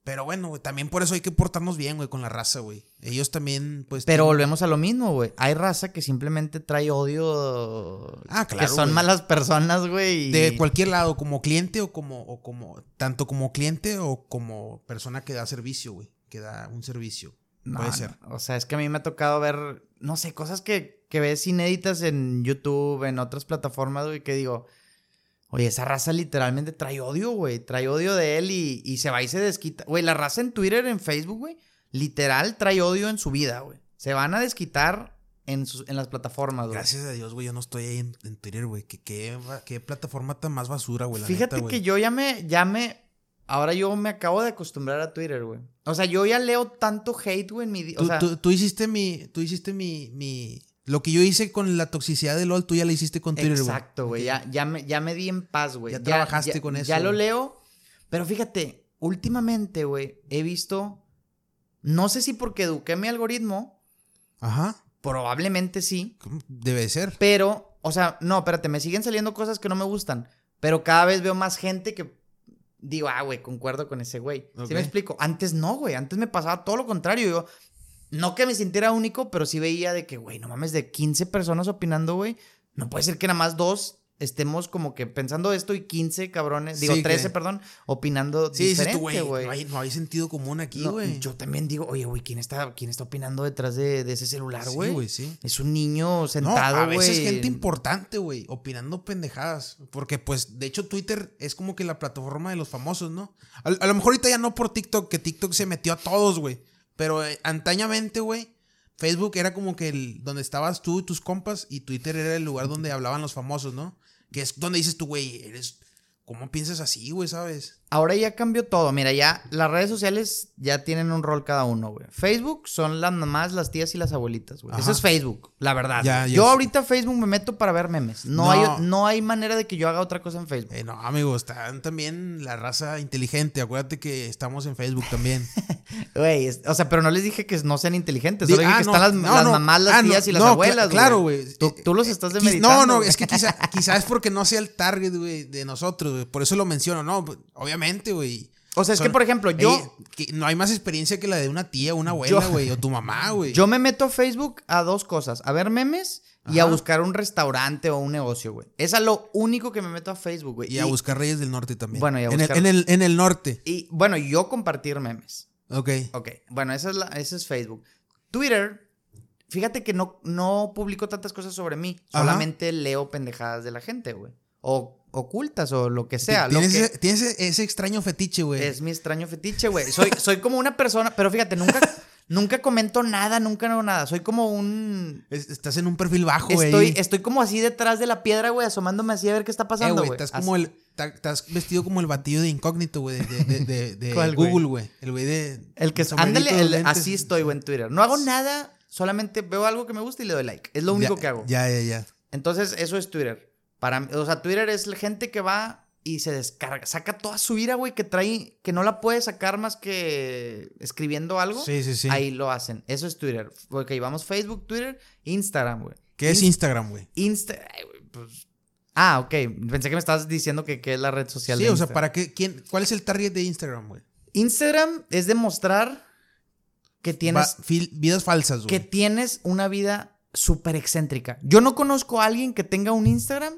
Pero bueno, güey, también por eso hay que portarnos bien, güey, con la raza, güey. Ellos también, pues. Pero tienen- volvemos a lo mismo, güey. Hay raza que simplemente trae odio. Ah, claro, Que son güey. malas personas, güey. y- De cualquier lado, como cliente o como, o como, tanto como cliente o como persona que da servicio, güey. Que da un servicio. No, Puede no. ser. O sea, es que a mí me ha tocado ver no sé, cosas que, que ves inéditas en YouTube, en otras plataformas, güey, que digo, oye, esa raza literalmente trae odio, güey, trae odio de él y, y se va y se desquita. Güey, la raza en Twitter, en Facebook, güey, literal trae odio en su vida, güey. Se van a desquitar en, sus- en las plataformas, güey. Gracias a Dios, güey, yo no estoy ahí en, en Twitter, güey. ¿Qué, qué, qué plataforma tan más basura, güey. Fíjate neta, que yo ya me, ya me, ahora yo me acabo de acostumbrar a Twitter, güey. O sea, yo ya leo tanto hate, güey, en mi... O Tú, sea, tú- tú hiciste mi. Tú hiciste mi, mi. Lo que yo hice con la toxicidad de LOL, tú ya lo hiciste con Twitter, güey. Exacto, güey. Ya, ya, me, ya me di en paz, güey. Ya trabajaste ya- con eso, Ya lo leo. Pero fíjate, últimamente, güey, he visto. No sé si porque eduqué mi algoritmo, Ajá. probablemente sí. Debe ser. Pero, o sea, no, espérate, me siguen saliendo cosas que no me gustan. Pero cada vez veo más gente que digo, ah, güey, concuerdo con ese güey. Ok. ¿Sí me explico? Antes no, güey. Antes me pasaba todo lo contrario. Yo, no que me sintiera único, pero sí veía de que, güey, no mames, de 15 personas opinando, güey. No puede ser que nada más dos estemos como que pensando esto y 15 cabrones, digo, Sí, 13, que- perdón, opinando Sí, diferente, güey. güey. No hay, no hay sentido común aquí, No, güey. yo también digo, oye, güey, ¿quién está, ¿quién está opinando detrás de, de ese celular, Sí, güey? güey, sí. Es un niño No, sentado, a güey. veces gente importante, güey, opinando pendejadas. Porque, pues, de hecho, Twitter es como que la plataforma de los famosos, ¿no? A, a lo mejor ahorita ya no por TikTok, que TikTok se metió a todos, güey. Pero eh, antañamente, güey, Facebook era como que el, donde estabas tú y tus compas y Twitter era el lugar donde hablaban los famosos, ¿no? Que es donde dices tú, güey, eres... ¿Cómo piensas así, güey, sabes? Ahora ya cambió todo. Mira, ya las redes sociales ya tienen un rol cada uno, güey. Facebook son las mamás, las tías y las abuelitas, güey. Eso es Facebook, la verdad. Ya, yo ahorita Facebook me meto para ver memes. No, No. Hay, no hay manera de que yo haga otra cosa en Facebook. Eh, no, amigo, están también la raza inteligente. Acuérdate que estamos en Facebook también. Güey, es- o sea, pero no les dije que no sean inteligentes. Solo dije ah, que no, están las, no, las mamás, las Ah, no, tías y las abuelas, claro, güey. Tú, tú los estás Quiz- demeritando. No, no, güey. es que quizá, quizás es porque no sea el target, güey, de nosotros, güey. Por eso lo menciono, ¿no? Obviamente, güey. O sea, es que, por ejemplo, yo... Ey, que no hay más experiencia que la de una tía, una abuela, güey, o tu mamá, güey. Yo me meto a Facebook a dos cosas, a ver memes y a buscar un restaurante o un negocio, güey. Es a lo único que me meto a Facebook, güey. Y a buscar Reyes del Norte también. Bueno, y a en, buscar- el, en, el, en el norte. Y bueno, yo compartir memes. Ok. Ok, bueno, esa es la, ese es Facebook. Twitter, fíjate que no, no publico tantas cosas sobre mí. Ajá. Solamente leo pendejadas de la gente, güey. O ocultas o lo que sea. lo tienes que- ese, tienes ese- ese extraño fetiche, güey. es mi extraño fetiche, güey. Soy, soy como una persona, pero fíjate, nunca, nunca comento nada, nunca hago nada. Soy como un... Es- Estás en un perfil bajo, güey. Estoy, estoy como así detrás de la piedra, güey, asomándome así a ver qué está Eh, pasando, güey, güey. estás Así- como el. Estás vestido como el batido de incógnito, güey, de, de, de. Google, güey. El güey de. El que... Ándale, el- así estoy, güey, en Twitter. No hago nada, solamente veo algo que me gusta y le doy like. Es lo único Ya- que hago. Ya, ya, ya. Entonces, eso es Twitter. Para, o sea, Twitter es la gente que va y se descarga, saca toda su ira, güey, que trae, que no la puede sacar más que escribiendo algo. Sí, sí, sí. Ahí lo hacen. Eso es Twitter. Ok, vamos Facebook, Twitter, Instagram, güey. ¿Qué es Inst- Instagram, güey? Insta. pues- Ah, ok. Pensé que me estabas diciendo que, que es la red social Sí, de o sea. ¿para qué? ¿Quién, ¿Cuál es el target de Instagram, güey? Instagram es demostrar que tienes, Va- fil- vidas falsas, que güey. tienes una vida súper excéntrica. Yo no conozco a alguien que tenga un Instagram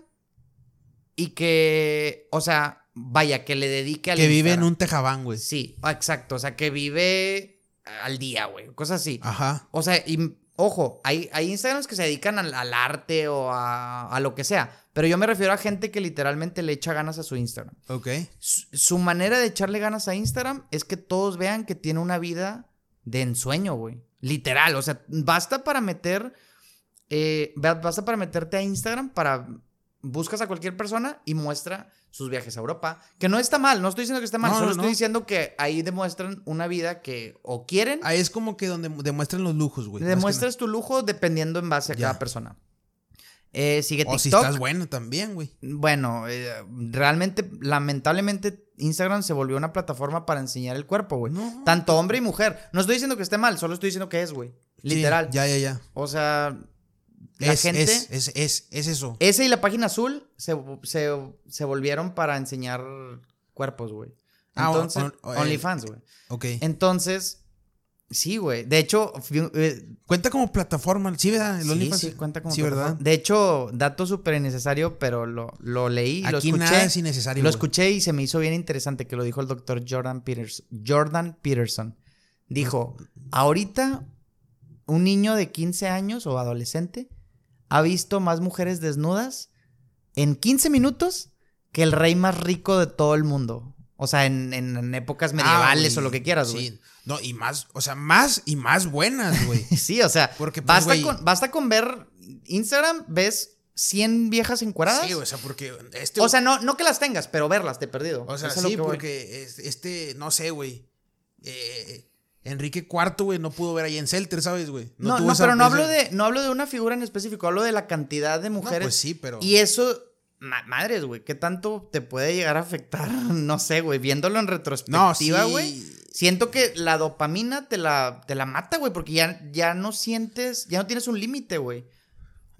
y que, o sea, vaya, que le dedique al Que vive en un tejabán, güey. Sí, exacto. O sea, que vive al día, güey. Cosas así. Ajá. O sea, y ojo, hay, hay Instagrams que se dedican al, al arte o a, a lo que sea. Pero yo me refiero a gente que literalmente le echa ganas a su Instagram. Ok. Su, su manera de echarle ganas a Instagram es que todos vean que tiene una vida de ensueño, güey. Literal. O sea, basta para meter. eh, ba- basta para meterte a Instagram para. Buscas a cualquier persona y muestra sus viajes a Europa. Que no está mal, no estoy diciendo que esté mal, No, solo no, estoy no. diciendo que ahí demuestran una vida que o quieren Ahí es como que donde demuestran los lujos, güey. Demuestras tu lujo dependiendo en base a Ya. cada persona. Eh, sigue nada. O si TikTok. estás bueno también, güey. Bueno, eh, realmente, lamentablemente, Instagram se volvió una plataforma para enseñar el cuerpo, güey. No. Tanto hombre y mujer. No estoy diciendo que esté mal, solo estoy diciendo que es, güey. Sí, Literal. ya, ya, ya. O sea, la es, gente. Es, es, es, es eso. Ese y la página azul se, se, se volvieron para enseñar cuerpos, güey. Ah, Entonces, on- on- OnlyFans, güey. Ok. Entonces, sí, güey. De hecho, eh, Cuenta como plataforma. Sí, ¿verdad? El Sí, OnlyFans. sí, cuenta como Sí, plataforma. ¿verdad? De hecho, dato súper innecesario, pero lo, lo leí, lo Aquí escuché. nada es innecesario. lo escuché y se me hizo bien interesante que lo dijo el doctor Jordan, Peters, Jordan Peterson. Dijo, ahorita un niño de 15 años o adolescente ha visto más mujeres desnudas en 15 minutos que el rey más rico de todo el mundo. O sea, en, en- en épocas medievales Ah, o lo que quieras, güey. Sí. No, y más, o sea, más y más buenas, güey. Sí, o sea, Porque, pues, basta, con, basta con ver Instagram, ves 100 viejas encueradas. Sí, o sea, porque este. o sea, no, no que las tengas, pero verlas, te he perdido. O sea, Eso sí, porque es- este, no sé, güey. eh, Enrique IV, güey, no pudo ver ahí en Celter, ¿sabes, güey? No, no, pero no hablo, de, no hablo de una figura en específico, hablo de la cantidad de No, mujeres. pues sí, pero. Y eso, ma- madres, güey, ¿qué tanto te puede llegar a afectar? No sé, güey, viéndolo en No, retrospectiva, sí. güey. Siento que la dopamina te la, te la mata, güey, porque ya, ya no sientes, ya no tienes un límite, güey.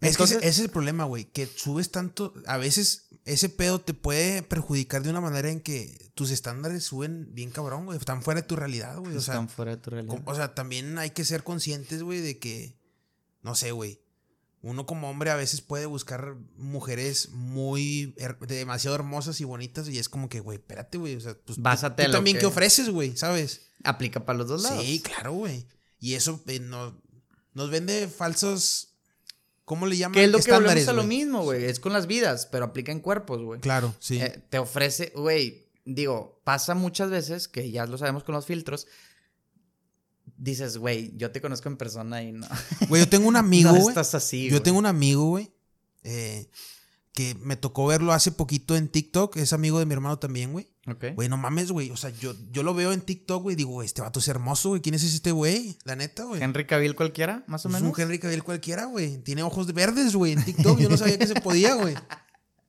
Es que ese es el problema, güey. Que subes tanto. A veces ese pedo te puede perjudicar de una manera en que tus estándares suben bien cabrón, güey. Están fuera de tu realidad, güey. O sea, Están fuera de tu realidad. o sea, también hay que ser conscientes, güey, de que. No sé, güey. Uno como hombre a veces puede buscar mujeres muy. her- demasiado hermosas y bonitas. Y es como que, güey, espérate, güey. O sea, pues. Básate tú, también que- qué ofreces, güey, ¿sabes? Aplica para los dos lados. Sí, claro, güey. Y eso eh, no- nos vende falsos. ¿Cómo le llaman? Que es lo que volvemos a lo mismo, güey. Es con las vidas, pero aplica en cuerpos, güey. Claro, sí. Eh, te ofrece, güey, digo, pasa muchas veces que ya lo sabemos con los filtros. Dices, güey, yo te conozco en persona y no. Güey, yo tengo un amigo, no güey. estás así. yo tengo un amigo, güey. eh, que me tocó verlo hace poquito en TikTok. Es amigo de mi hermano también, güey. Ok. Güey, no mames, güey. O sea, yo, yo lo veo en TikTok, güey. Digo, güey, este vato es hermoso, güey. ¿Quién es este güey? La neta, güey. Henry Cavill cualquiera, más o Es menos. un Henry Cavill cualquiera, güey. Tiene ojos de verdes, güey, en TikTok. Yo no sabía que se podía, güey.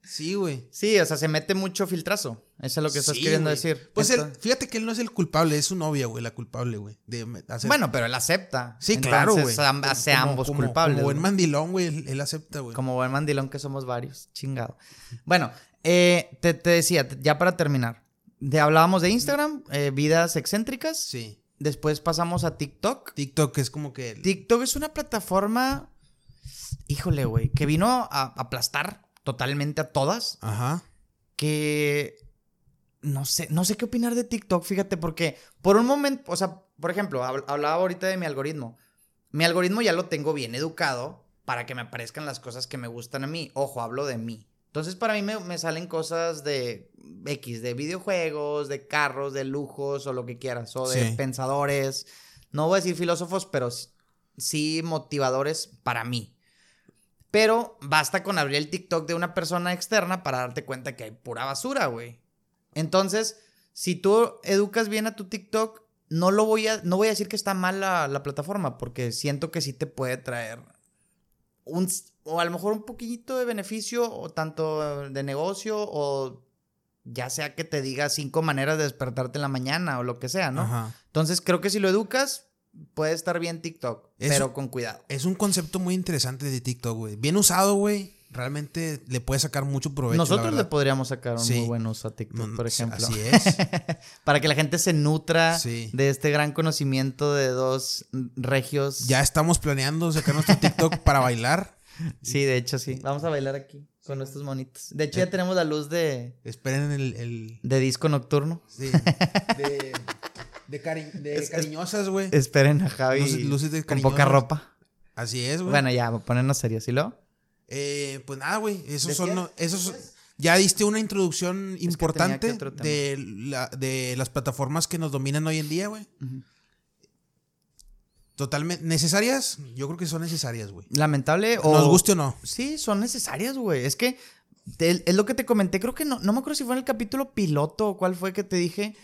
Sí, güey. Sí, o sea, se mete mucho filtrazo. Eso es lo que estás Sí, queriendo güey. decir. Pues él- fíjate que él no es el culpable, es su novia, güey, la culpable, güey. de me- hacer- Bueno, pero él acepta. sí, claro, güey. Hace Como- ambos como- culpables. Como buen güey. mandilón, güey, él, él acepta, güey. Como buen mandilón que somos varios. Chingado. Bueno, eh, te, te decía, ya para terminar. De, hablábamos de Instagram, eh, vidas excéntricas. Sí. Después pasamos a TikTok. TikTok es como que. el- TikTok es una plataforma, híjole, güey, que vino a aplastar totalmente a todas. Ajá. Que no sé, no sé qué opinar de TikTok, fíjate, porque por un momento, o sea, por ejemplo, hab- hablaba ahorita de mi algoritmo. Mi algoritmo ya lo tengo bien educado para que me aparezcan las cosas que me gustan a mí. Ojo, hablo de mí. Entonces, para mí me, me salen cosas de X, de videojuegos, de carros, de lujos o lo que quieras, o de Sí. pensadores. No voy a decir filósofos, pero sí motivadores para mí. Pero basta con abrir el TikTok de una persona externa para darte cuenta que hay pura basura, güey. Entonces, si tú educas bien a tu TikTok, no lo voy a, no voy a decir que está mal la, la plataforma, porque siento que sí te puede traer un, o a lo mejor un poquito de beneficio, o tanto de negocio, o ya sea que te diga cinco maneras de despertarte en la mañana, o lo que sea, ¿no? Ajá. Entonces, creo que si lo educas, puede estar bien TikTok, pero con cuidado. Es un concepto muy interesante de TikTok, güey. Bien usado, güey. Realmente le puede sacar mucho provecho. Nosotros le podríamos sacar un Sí. muy buen uso a TikTok, No, por ejemplo. Así es. Para que la gente se nutra Sí. de este gran conocimiento de dos regios. Ya estamos planeando sacar nuestro TikTok para bailar. Sí, de hecho, sí. Vamos a bailar aquí con estos monitos. De hecho, ya tenemos la luz de, Esperen el. el de disco nocturno. sí, de, de, cari- de Es- es- cariñosas, güey. Esperen a Javi Luces- luces de con poca ropa. Así es, güey. Bueno, ya, ponernos serios, ¿sí lo? Eh, pues nada, güey. Esos son. Esos son- ya diste una introducción importante de, la- de las plataformas que nos dominan hoy en día, güey. Ujú. Totalmente. ¿Necesarias? Yo creo que son necesarias, güey. Lamentable o... Nos guste o no. Sí, son necesarias, güey. Es que te- es lo que te comenté. Creo que no, no me acuerdo si fue en el capítulo piloto o cuál fue que te dije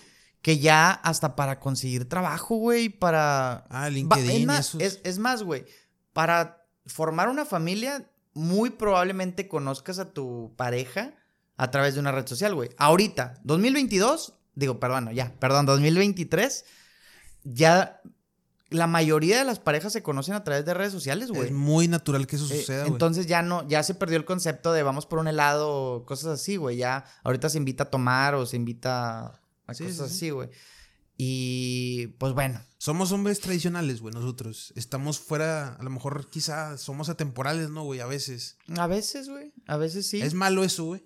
que ya hasta para conseguir trabajo, güey, para... Ah, Va- LinkedIn. es más, esos. es, es más, güey, para formar una familia, muy probablemente conozcas a tu pareja a través de una red social, güey. Ahorita, 2022, digo, perdón, ya, perdón, 2023, ya la mayoría de las parejas se conocen a través de redes sociales, güey. Es muy natural que eso Eh, suceda, güey. entonces ya no, ya se perdió el concepto de vamos por un helado o cosas así, güey. Ya ahorita se invita a tomar o se invita a Sí, cosas sí, sí. así, güey. Y pues bueno, Somos hombres tradicionales, güey, nosotros. Estamos fuera, a lo mejor quizá somos atemporales, ¿no, güey? A veces. a veces, güey, a veces sí. Es malo eso, güey.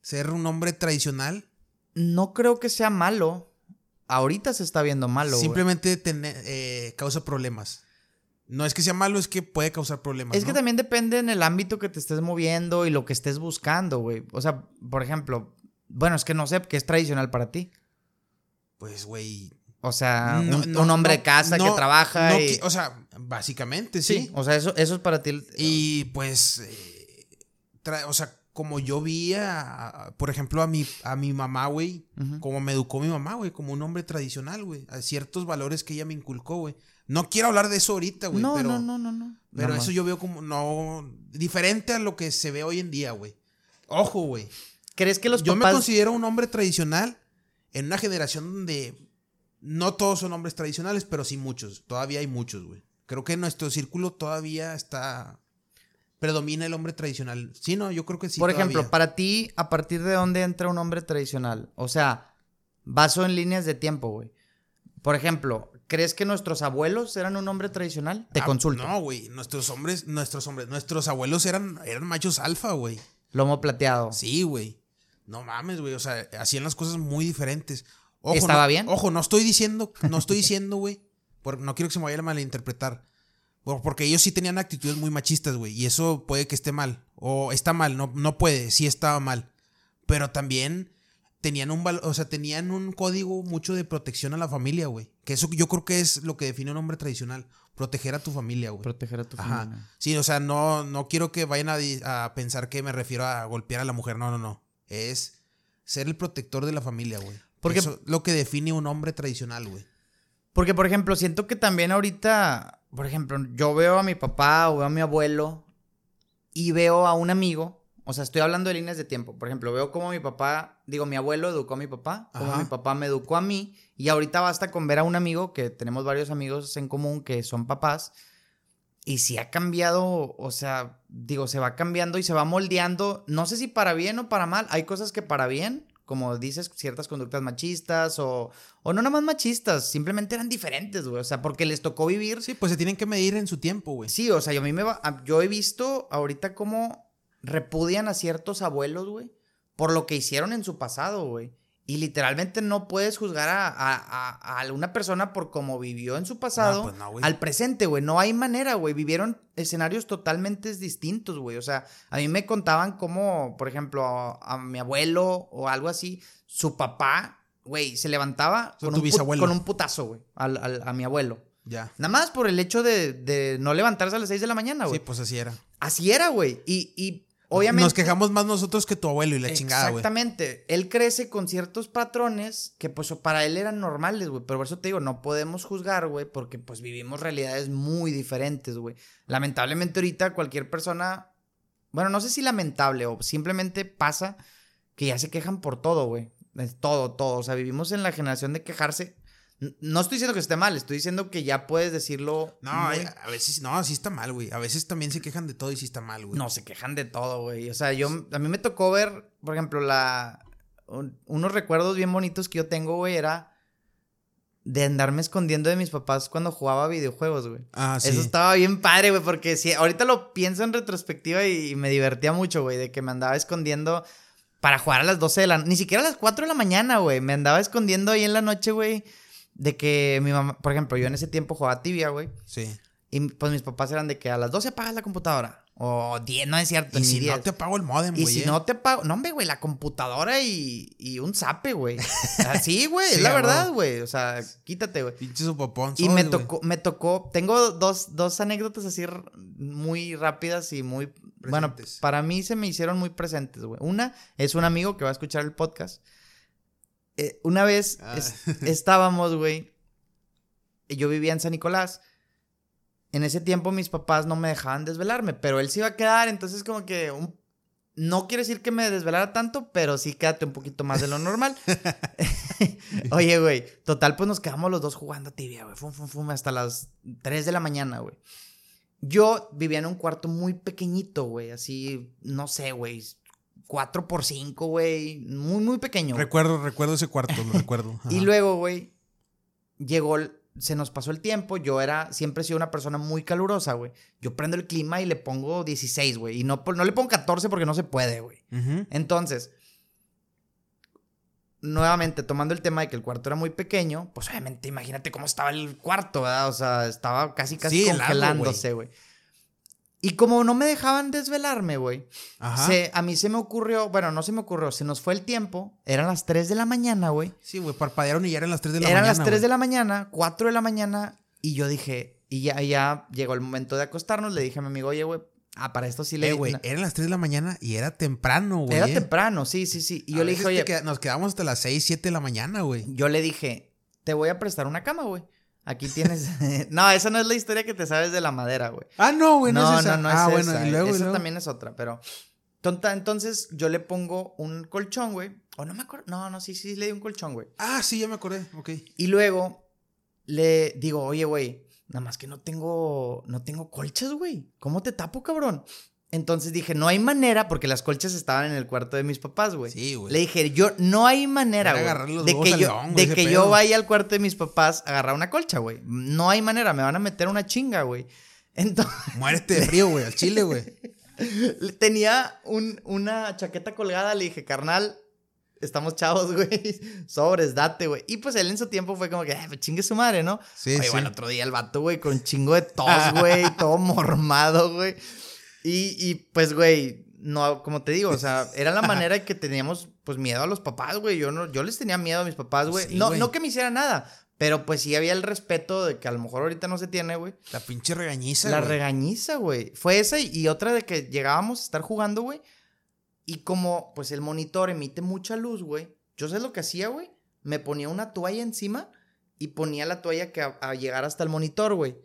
Ser un hombre tradicional. No creo que sea malo. Ahorita se está viendo malo. simplemente tener, eh, causa problemas. No es que sea malo, es que puede causar problemas. Es que también depende en el ámbito que te estés moviendo y lo que estés buscando, güey. O sea, por ejemplo, bueno, es que no sé qué es tradicional para ti. Pues, güey. O sea, no- un, no- un hombre de casa que trabaja y... O sea, básicamente, sí. sí. o sea, eso, eso es para ti. el- Y pues, eh, o sea, como yo vi, a, a- por ejemplo, a mi, a mi mamá, güey, como me educó mi mamá, güey, como un hombre tradicional, güey, a ciertos valores que ella me inculcó, güey. No quiero hablar de eso ahorita, güey, no, pero, no, no, no, no. pero eso yo veo como, no, diferente a lo que se ve hoy en día, güey. Ojo, güey. ¿Crees que los Yo me considero un hombre tradicional en una generación donde no todos son hombres tradicionales, pero sí muchos. Todavía hay muchos, güey. Creo que nuestro círculo todavía está. Predomina el hombre tradicional. Sí, no, yo creo que sí. Por todavía. ejemplo, para ti, ¿a partir de dónde entra un hombre tradicional? O sea, baso en líneas de tiempo, güey. Por ejemplo, ¿crees que nuestros abuelos eran un hombre tradicional? Te Ah, consulto. No, güey. Nuestros hombres, nuestros hombres, nuestros abuelos eran, eran machos alfa, güey. Lomo plateado. Sí, güey. No mames, güey. O sea, hacían las cosas muy diferentes. Ojo, ¿Estaba no- bien? Ojo, no estoy diciendo, no estoy diciendo, güey. No quiero que se me vaya a malinterpretar. Por- Porque ellos sí tenían actitudes muy machistas, güey. Y eso puede que esté mal. O está mal, no, no puede, sí estaba mal. Pero también tenían un o sea, tenían un código mucho de protección a la familia, güey. Que eso yo creo que es lo que define un hombre tradicional. Proteger a tu familia, güey. Proteger a tu Ajá. familia. Sí, o sea, no, no quiero que vayan a, a pensar que me refiero a golpear a la mujer. No, no, no. Es ser el protector de la familia, güey. Porque- Eso es lo que define un hombre tradicional, güey. Porque, por ejemplo, siento que también ahorita, por ejemplo, yo veo a mi papá o veo a mi abuelo y veo a un amigo. O sea, estoy hablando de líneas de tiempo. Por ejemplo, veo cómo mi papá, digo, mi abuelo educó a mi papá, Ajá. mi papá me educó a mí. Y ahorita basta con ver a un amigo, que tenemos varios amigos en común que son papás. Y si ha cambiado, o sea, digo, se va cambiando y se va moldeando. No sé si para bien o para mal. Hay cosas que para bien, como dices, ciertas conductas machistas o, o no nada más machistas, simplemente eran diferentes, güey. O sea, porque les tocó vivir. Sí, pues se tienen que medir en su tiempo, güey. Sí, o sea, yo a mí me va, yo he visto ahorita cómo repudian a ciertos abuelos, güey, por lo que hicieron en su pasado, güey. Y literalmente no puedes juzgar a, a- a- una persona por cómo vivió en su pasado pues no, al presente, güey. No hay manera, güey. Vivieron escenarios totalmente distintos, güey. O sea, a mí me contaban cómo, por ejemplo, a, a mi abuelo o algo así, su papá, güey, se levantaba O sea, con un, con un putazo, güey, a mi abuelo. Ya. Nada más por el hecho de, de no levantarse a las 6 de la mañana, Sí, güey. pues así era. Así era, güey. Y, y obviamente. Nos quejamos más nosotros que tu abuelo y la chingada, güey. Exactamente. Él crece con ciertos patrones que, pues, para él eran normales, güey. Pero por eso te digo, no podemos juzgar, güey, porque, pues, vivimos realidades muy diferentes, güey. Lamentablemente, ahorita cualquier persona. Bueno, no sé si lamentable o simplemente pasa que ya se quejan por todo, güey. Todo, todo. O sea, vivimos en la generación de quejarse. No estoy diciendo que esté mal, estoy diciendo que ya puedes decirlo. No, muy- a veces, no, sí está mal, güey. A veces también se quejan de todo y sí está mal, güey. No, se quejan de todo, güey. O sea, yo, a mí me tocó ver, por ejemplo, la, un- unos recuerdos bien bonitos que yo tengo, güey, era de andarme escondiendo de mis papás cuando jugaba videojuegos, güey. Ah, sí. Eso estaba bien padre, güey, porque si ahorita lo pienso en retrospectiva y, y me divertía mucho, güey, de que me andaba escondiendo para jugar a las 12 de la ni siquiera a las 4 de la mañana, güey. Me andaba escondiendo ahí en la noche, güey, de que mi mamá, por ejemplo, yo en ese tiempo jugaba tibia, güey. Sí. Y pues mis papás eran de que a las 12 apagas la computadora. O 10, no es cierto. Y ni si 10. no te apago el modem, Y güey. si eh. no te pago. No, hombre, güey, la computadora y, y un zape, güey. Así, güey, Sí, es la verdad, güey. O sea, quítate, güey. Pinche sopopón. Y me tocó, me tocó. Tengo dos, dos anécdotas así muy rápidas y muy. Bueno, para mí se me hicieron muy presentes, güey. Una es un amigo que va a escuchar el podcast. Eh, una vez Ah. es- estábamos, güey. Yo vivía en San Nicolás. En ese tiempo mis papás no me dejaban desvelarme, pero él se iba a quedar, entonces como que un- no quiere decir que me desvelara tanto, pero sí quédate un poquito más de lo normal. Oye, güey, total, pues nos quedamos los dos jugando tibia, güey, fum, fum, fum, hasta las 3 de la mañana, güey. Yo vivía en un cuarto muy pequeñito, güey, así, no sé, güey, 4 por 5, güey, muy, muy pequeño. Recuerdo, recuerdo ese cuarto, lo recuerdo. Y luego, güey, llegó, se nos pasó el tiempo. Yo era, siempre he sido una persona muy calurosa, güey. Yo prendo el clima y le pongo 16, güey. Y no, no le pongo 14 porque no se puede, güey. Entonces, nuevamente, tomando el tema de que el cuarto era muy pequeño, pues obviamente imagínate cómo estaba el cuarto, ¿verdad? O sea, estaba casi, casi Sí, congelándose, güey. Y como no me dejaban desvelarme, güey, a mí se me ocurrió, bueno, no se me ocurrió, se nos fue el tiempo, eran las 3 de la mañana, güey. Sí, güey, parpadearon y ya eran las 3 de la Eran mañana. las 3 de la mañana, 4 de la mañana, y yo dije, y ya, ya llegó el momento de acostarnos, le dije a mi amigo, oye, güey, ah, para esto sí le... Eh, güey, eran las 3 de la mañana y era temprano, güey. Era eh. temprano, sí, sí, sí. Y A yo le dije, oye, queda- nos quedamos hasta las 6, 7 de la mañana, güey. yo le dije, te voy a prestar una cama, güey. Aquí tienes... no, esa no es la historia que te sabes de la madera, güey. Ah, no, güey, no, no, es esa. no, no ah, es bueno, esa. y luego, y esa luego. también es otra, pero... Tonta, entonces yo le pongo un colchón, güey. O no me acuerdo. No, no, sí, sí, le di un colchón, güey. Ah, sí, ya me acordé. Ok. Y luego le digo, oye, güey, nada más que no tengo, no tengo colchas, güey. ¿Cómo te tapo, cabrón? Entonces dije, no hay manera, porque las colchas estaban en el cuarto de mis papás, güey. Sí, güey. Le dije, yo, no hay manera, Era güey, de que yo, de que yo vaya al cuarto de mis papás a agarrar una colcha, güey. No hay manera, me van a meter una chinga, güey. Entonces, Muérete de frío, güey, al chile, güey. tenía un- una chaqueta colgada, le dije, carnal, estamos chavos, güey. Sobres, date, güey. Y pues él en su tiempo fue como que, "Eh, chingue su madre, ¿no? Sí, Oye, sí. bueno, otro día el vato, güey, con chingo de tos, güey, todo mormado, güey. Y, y pues, güey, no, como te digo, o sea, era la manera que teníamos, pues, miedo a los papás, güey. Yo, no, yo les tenía miedo a mis papás, güey. Sí, no, güey. no que me hicieran nada, pero pues sí había el respeto de que a lo mejor ahorita no se tiene, güey. La pinche regañiza, La güey. regañiza, güey. Fue esa y, y otra de que llegábamos a estar jugando, güey. Y como, pues, el monitor emite mucha luz, güey. Yo sé lo que hacía, güey. Me ponía una toalla encima y ponía la toalla que a, a llegar hasta el monitor, güey.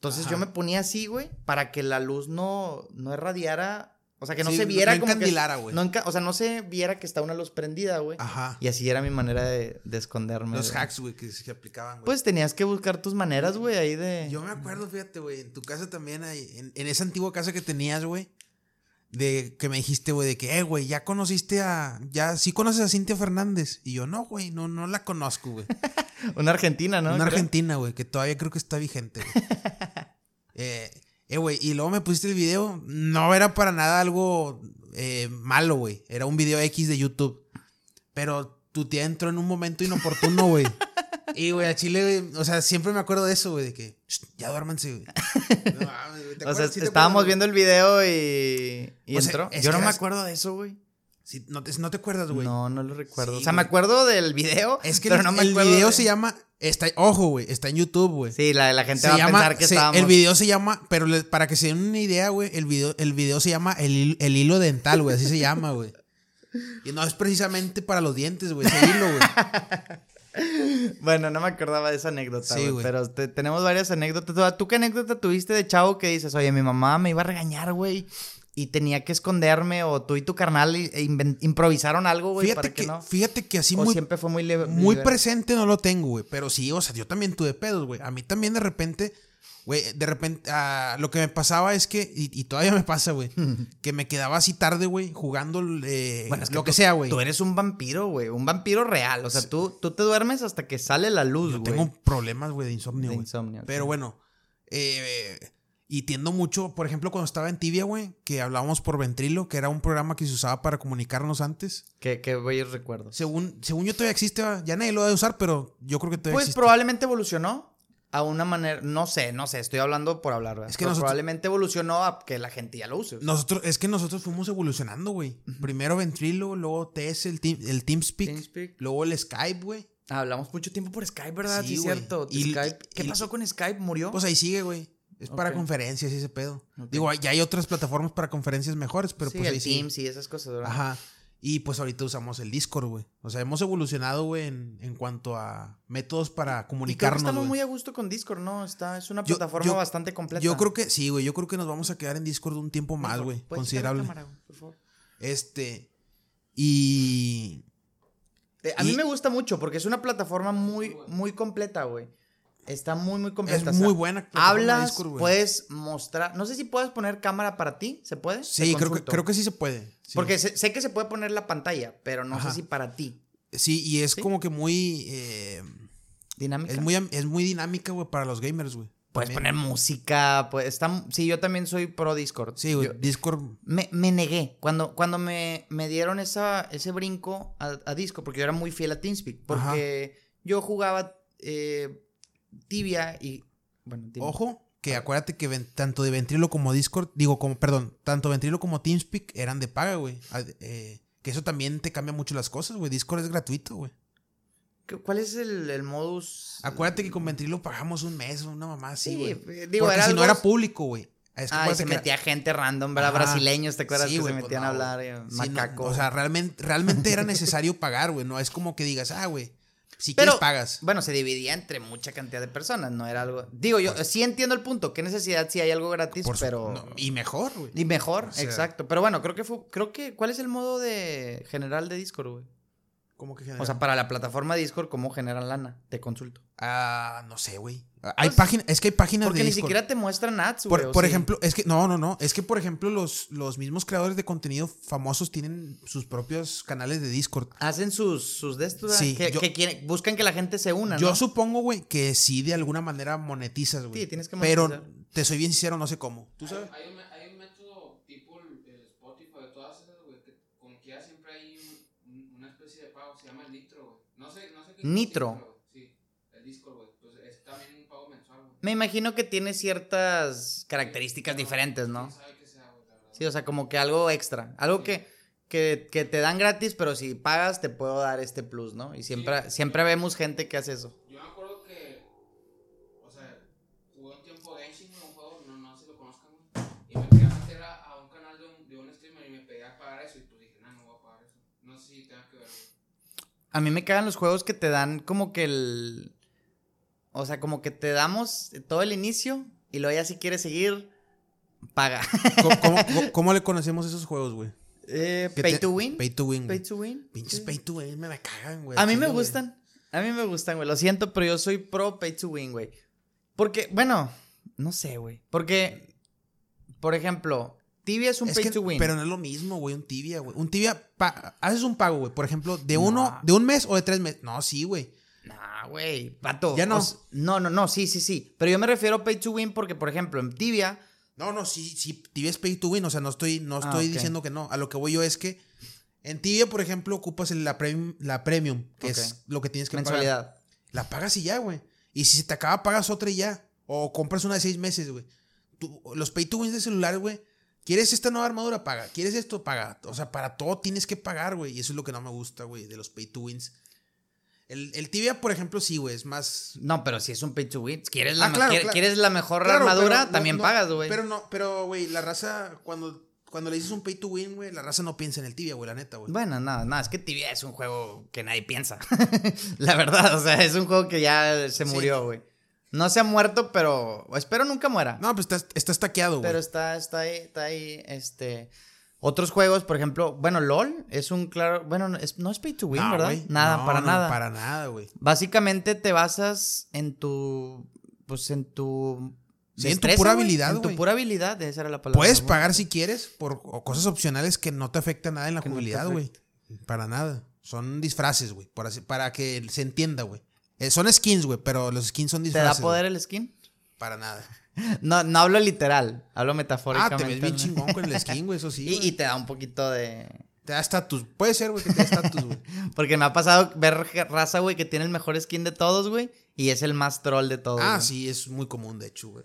Entonces Ajá. yo me ponía así, güey, para que la luz no, no irradiara. O sea, que no Sí, se viera no como que- no enca- o sea, no se viera que está una luz prendida, güey. Ajá. Y así era mi manera de, de esconderme. Los güey. hacks, güey, que se aplicaban, güey. Pues tenías que buscar tus maneras, güey, ahí de... Yo me acuerdo, fíjate, güey, en tu casa también, hay, en, en esa antigua casa que tenías, güey, de que me dijiste, güey, de que, eh, güey, ya conociste a, ya, sí conoces a Cintia Fernández. Y yo, no, güey, no, no la conozco, güey. Una argentina, ¿no? Una Creo. argentina, güey, que todavía creo que está vigente, güey. eh, eh, güey, y luego me pusiste el video, no era para nada algo eh, malo, güey, era un video X de YouTube. Pero tu tía entró en un momento inoportuno, güey. Y, güey, a Chile, güey, o sea, siempre me acuerdo de eso, güey, de que, "Shh, ya duérmanse, güey. No mames, güey, ¿te O sea, estábamos viendo el video y, y O sea, entró. Yo no me eras- acuerdo de eso, güey. no, te, no te acuerdas, güey. No, no lo recuerdo. Sí, o sea, me acuerdo del video, Es que pero el, no me el video de- se llama, está, ojo, güey, está en YouTube, güey. Sí, la, la gente Se va a pensar que se- estábamos... el video se llama, pero le- para que se den una idea, güey, el video, el video se llama el, el hilo dental, güey, así se llama, güey. Y no es precisamente para los dientes, güey, ese hilo, güey. Bueno, no me acordaba de esa anécdota, Sí, güey. Pero te- tenemos varias anécdotas. ¿Tú- ¿Tú qué anécdota tuviste de chavo que dices, oye, mi mamá me iba a regañar, güey? Y tenía que esconderme, o tú y tu carnal e improvisaron algo, güey, para Fíjate que, que, no. fíjate que así o muy, siempre fue muy libre. muy presente no lo tengo, güey. Pero sí, o sea, yo también tuve pedos, güey. A mí también de repente, güey, de repente, ah, lo que me pasaba es que, y, y todavía me pasa, güey, que me quedaba así tarde, güey, jugando eh, Bueno, es lo que tú- sea, güey. Tú eres un vampiro, güey. Un vampiro real. O sea, tú, tú te duermes hasta que sale la luz, güey. tengo problemas, güey, de insomnio, güey. insomnio, Pero bueno, eh, y tiendo mucho, por ejemplo, cuando estaba en Tibia, güey, que hablábamos por Ventrilo, que era un programa que se usaba para comunicarnos antes. Qué, qué bellos recuerdos. Según, según yo todavía existe, ya nadie lo debe usar, pero yo creo que todavía Pues existe. probablemente evolucionó a una manera, no sé, no sé, estoy hablando por hablar, ¿verdad? Es que nosotros- probablemente evolucionó a que la gente ya lo use. Nosotros, es que nosotros fuimos evolucionando, güey. Primero Ventrilo, luego TS, el, team, el TeamSpeak, TeamSpeak. luego el Skype, güey. Hablamos mucho tiempo por Skype, ¿verdad? Sí, cierto. Y- Skype. ¿Qué y- pasó con Skype? ¿Murió? Pues ahí sigue, güey. Es para conferencias y ese pedo. Digo, ya hay otras plataformas para conferencias mejores, pero sí, pues el ahí. Teams y esas cosas, ¿verdad? Ajá. Y pues ahorita usamos el Discord, güey. O sea, hemos evolucionado, güey, en, en cuanto a métodos para Y creo que comunicarnos. estamos muy a gusto con Discord, ¿no? Está, es una plataforma yo- bastante completa. Yo creo que sí, güey. Yo creo que nos vamos a quedar en Discord un tiempo más, güey. ¿Puedes quitar la Considerable. cámara, güey, por favor? Este. Y. Eh, A mí Y- me gusta mucho porque es una plataforma muy, muy completa, güey. Está muy, muy completa. Es muy buena. Hablas, Discord, puedes mostrar. No sé si puedes poner cámara para ti. ¿Se puede? Sí, creo que, creo que sí se puede. Sí. Porque sé, sé que se puede poner la pantalla, pero no Ajá. sé si para ti. Sí, y es ¿Sí? como que muy. eh, Dinámica. es muy. Es muy dinámica, güey, para los gamers, güey. Puedes También. poner música, pues está... Sí, yo también soy pro Discord. Sí, güey. Discord. me, me negué. Cuando, cuando me, me dieron esa, ese brinco a, a Discord, porque yo era muy fiel a TeamSpeak, porque yo jugaba eh, Tibia y... Bueno, dime. Ojo, que acuérdate que ven- tanto de Ventrilo como Discord, digo, como, perdón, tanto Ventrilo como TeamSpeak eran de paga, güey. Ah, eh, que eso también te cambia mucho las cosas, güey. Discord es gratuito, güey. ¿Qué- ¿Cuál es el, el modus? Acuérdate que con Ventrilo pagamos un mes, una mamá así, Sí, güey. eh, digo, Porque era si algo- no era público, güey. Es que Ah, y se era- metía gente random, ¿verdad? Ajá. Brasileños, ¿te acuerdas Sí, que se pues metían no, a hablar? eh, Sí, no, o sea, realmente, realmente era necesario pagar, güey. No es como que digas, ah, güey, si Pero, quieres pagas. bueno, se dividía entre mucha cantidad de personas, no era algo... Digo, yo sí entiendo el punto, qué necesidad si hay algo gratis, su- pero... no, y mejor, güey. Y mejor, O sea- exacto. Pero bueno, creo que fue... Creo que... ¿Cuál es el modo de general de Discord, güey? ¿Cómo que O genera? sea, para la plataforma Discord, ¿cómo generan lana? Te consulto. Ah, no sé, güey. Hay Pues, páginas, es que hay páginas Porque de ni Discord. siquiera te muestran ads, güey. Por, ¿o por sí? ejemplo, es que, no, no, no. Es que, por ejemplo, los, los mismos creadores de contenido famosos tienen sus propios canales de Discord. Hacen sus, sus de estos, Sí, que, yo- que quieren, buscan que la gente se una, Yo ¿no? supongo, güey, que sí de alguna manera monetizas, güey. Sí, tienes que Pero monetizar. te soy bien sincero, no sé cómo. ¿Tú sabes? Hay, hay un, me- hay un método tipo el, el Spotify, todas esas, güey, que como quiera siempre hay un- un- una especie de pago, se llama el Nitro, güey. No sé, no sé qué. Nitro. güey. Sí, el Discord, güey. Pues es también un pago mensual, güey. Me imagino que tiene ciertas características diferentes, ¿no? ¿Quién sabe qué sea, güey, la verdad. Sí, o sea, como que algo extra. Algo que, que, que te dan gratis, pero si pagas te puedo dar este plus, ¿no? Y siempre, siempre vemos gente que hace eso. Yo me acuerdo que, o sea, jugué un tiempo Genshin, güey, un juego, no, no sé si lo conozcan, güey. Y me quería meter a, a un canal de un, de un streamer y me pedía pagar eso. Y pues dije, no, no voy a pagar eso. No sé si tenga que ver, güey. A mí me cagan los juegos que te dan como que el... O sea, como que te damos todo el inicio y luego ya si quieres seguir, paga. ¿Cómo, cómo- cómo- cómo le conocemos esos juegos, güey? Eh, pay te- to win. Pay to win. Pay güey. to win. Pinches Sí. pay to win me la cagan, güey. A mí me güey. gustan. A mí me gustan, güey. Lo siento, pero yo soy pro pay to win, güey. Porque, bueno, no sé, güey. Porque, por ejemplo, Tibia es un Es pay que- to win. Pero no es lo mismo, güey, un tibia, güey. Un tibia, haces un pago, güey, por ejemplo, de No. uno, de un mes o de tres meses. No, sí, güey. Nah, güey. Pato. Ya no. no, no, no. Sí, sí, sí. Pero yo me refiero a pay to win porque, por ejemplo, en Tibia. No, no, sí, sí, tibia es pay to win, o sea, no estoy, no Ah, estoy diciendo que no. A lo que voy yo es que en tibia, por ejemplo, ocupas la, premium, la premium, que es lo que tienes que pagar. mensualidad. La pagas y ya, güey. Y si se te acaba, pagas otra y ya. O compras una de seis meses, güey. Los pay to wins de celular, güey. ¿Quieres esta nueva armadura? Paga. ¿Quieres esto? Paga. O sea, para todo tienes que pagar, güey. Y eso es lo que no me gusta, güey, de los pay to wins. El, el tibia, por ejemplo, sí, güey, es más. No, pero si es un pay to win. ¿Quieres la, Ah, claro, claro. ¿quieres la mejor Claro, armadura? no- también no, pagas, güey. Pero no, pero, güey, la raza, cuando, cuando le dices un pay to win, güey, la raza no piensa en el tibia, güey, la neta, güey. Bueno, nada, nada, es que Tibia es un juego que nadie piensa. la verdad, o sea, es un juego que ya se murió, güey. No se ha muerto, pero espero nunca muera. No, pues está, está estaqueado, güey. pero está, está ahí, está ahí, este... Otros juegos, por ejemplo, bueno, LOL es un claro, bueno, no es, no es pay to win, No, ¿verdad? Nada, No, para no, nada. Para nada, güey. Básicamente te basas en tu, pues en tu... Sí, en tu pura güey, habilidad, En tu pura habilidad, esa era la palabra. Puedes pagar si quieres por o cosas opcionales que no te afectan nada en la Que jugabilidad, güey. Para nada. Son disfraces, güey. Para que se entienda, güey. Eh, son skins, güey, pero los skins son ¿Te disfraces. da poder el skin? Para nada. No, no hablo literal, hablo Ah, metafóricamente. te ves bien chingón con el skin, güey, eso sí. Y, te da un poquito de... Te da estatus. Puede ser, güey, que te dé estatus, güey. Porque me ha pasado ver raza, güey, que tiene el mejor skin de todos, güey. Y es el más troll de todos. Ah, sí, es muy común, de hecho, güey.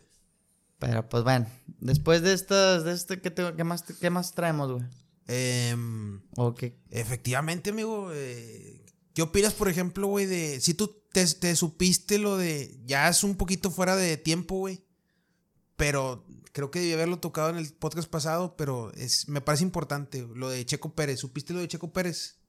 Pero pues bueno, después de estas, de este, ¿qué, te- qué más, qué más traemos, güey? Em, ¿O qué? efectivamente, amigo. eh, ¿Qué opinas, por ejemplo, güey, de. Si tú te, te supiste lo de. Ya es un poquito fuera de tiempo, güey. Pero creo que debí haberlo tocado en el podcast pasado, pero es, me parece importante. Lo de Checo Pérez. ¿Supiste lo de Checo Pérez?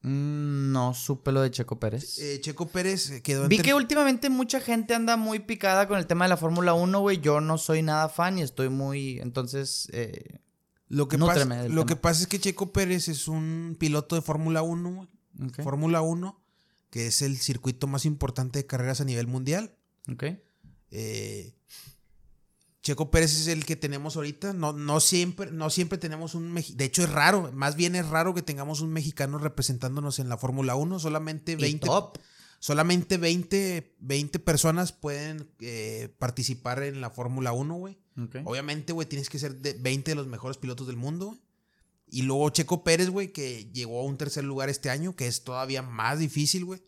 Mm, no supe lo de Checo Pérez. Eh, Checo Pérez eh, quedó en Vi que últimamente mucha gente anda muy picada con el tema de la Fórmula 1, güey. Yo no soy nada fan y estoy muy. Entonces, eh, Lo que, pasa, lo tema. que pasa es que Checo Pérez es un piloto de Fórmula 1, güey. Fórmula 1, que es el circuito más importante de carreras a nivel mundial. ok. Eh, Checo Pérez es el que tenemos ahorita. No, no, siempre, no siempre tenemos un mexicano. De hecho, es raro. Más bien es raro que tengamos un mexicano representándonos en la Fórmula 1. Solamente Y 20, top. solamente 20, 20 personas pueden eh, participar en la Fórmula 1, güey. Ok. Obviamente, güey, tienes que ser de 20 de los mejores pilotos del mundo, güey. Y luego Checo Pérez, güey, que llegó a un tercer lugar este año, que es todavía más difícil, güey.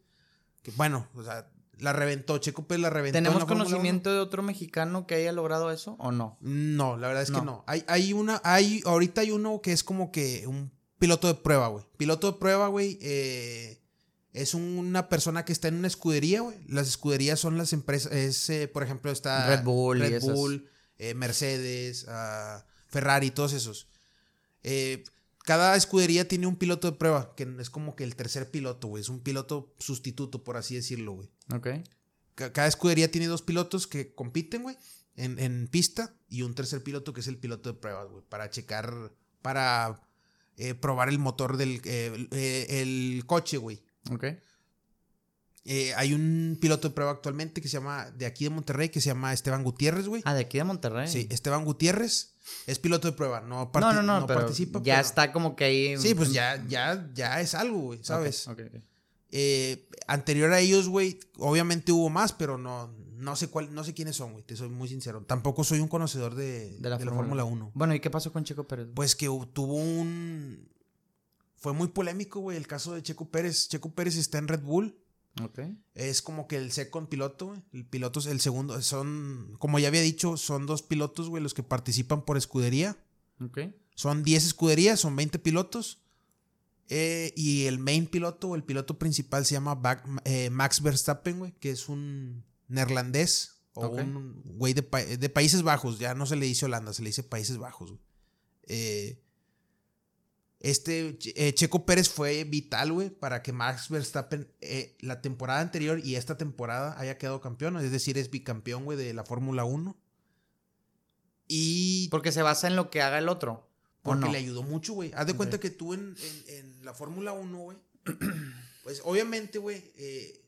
Que bueno, o sea, la reventó, Checo Pérez la reventó. en ¿Tenemos la conocimiento de otro mexicano que haya logrado eso o no? 1. No, la verdad es que No. Hay, hay una, hay, ahorita hay uno que es como que un piloto de prueba, güey. Piloto de prueba, güey, eh, es una persona que está en una escudería, güey. Las escuderías son las empresas, es, eh, por ejemplo, está Red Bull Red. Bull, eh, Mercedes, ah, Ferrari, todos esos. Eh, cada escudería tiene un piloto de prueba, que es como que el tercer piloto, güey. Es un piloto sustituto, por así decirlo, güey. Ok. Ca- Cada escudería tiene dos pilotos que compiten, güey, en, en pista y un tercer piloto que es el piloto de pruebas, güey, para checar, para eh, probar el motor del eh, el- eh, el coche, güey. Ok. Eh, hay un piloto de prueba actualmente que se llama, de aquí de Monterrey, que se llama Esteban Gutiérrez, güey. Ah, de aquí de Monterrey. Sí, Esteban Gutiérrez es piloto de prueba, no, No, parti- no, no, pero participa. ya pero- está como que ahí. Sí, pues ya, ya, ya es algo, güey, ¿sabes? Eh, anterior a ellos, güey, obviamente hubo más, pero no, no sé cuál, no sé quiénes son, güey, te soy muy sincero. Tampoco soy un conocedor de, De la, Fórmula 1. Bueno, ¿y qué pasó con Checo Pérez? Pues que tuvo un... Fue muy polémico, güey, el caso de Checo Pérez. Checo Pérez está en Red Bull. Es como que el second piloto, güey. El piloto es el segundo. Son, como ya había dicho, son dos pilotos, güey, los que participan por escudería. Son 10 escuderías, son 20 pilotos. Eh, y el main piloto o el piloto principal se llama eh, Max Verstappen, güey, que es un neerlandés o un güey de Países Bajos. Ya no se le dice Holanda, se le dice Países Bajos. güey. Eh, este eh, Checo Pérez fue vital, güey, para que Max Verstappen eh, la temporada anterior y esta temporada haya quedado campeón. Es decir, es bicampeón, güey, de la Fórmula 1. Y Porque se basa en lo que haga el otro. ¿O porque no? le ayudó mucho, güey. Haz de cuenta que tú en, en- en la Fórmula 1, güey. pues obviamente, güey. eh,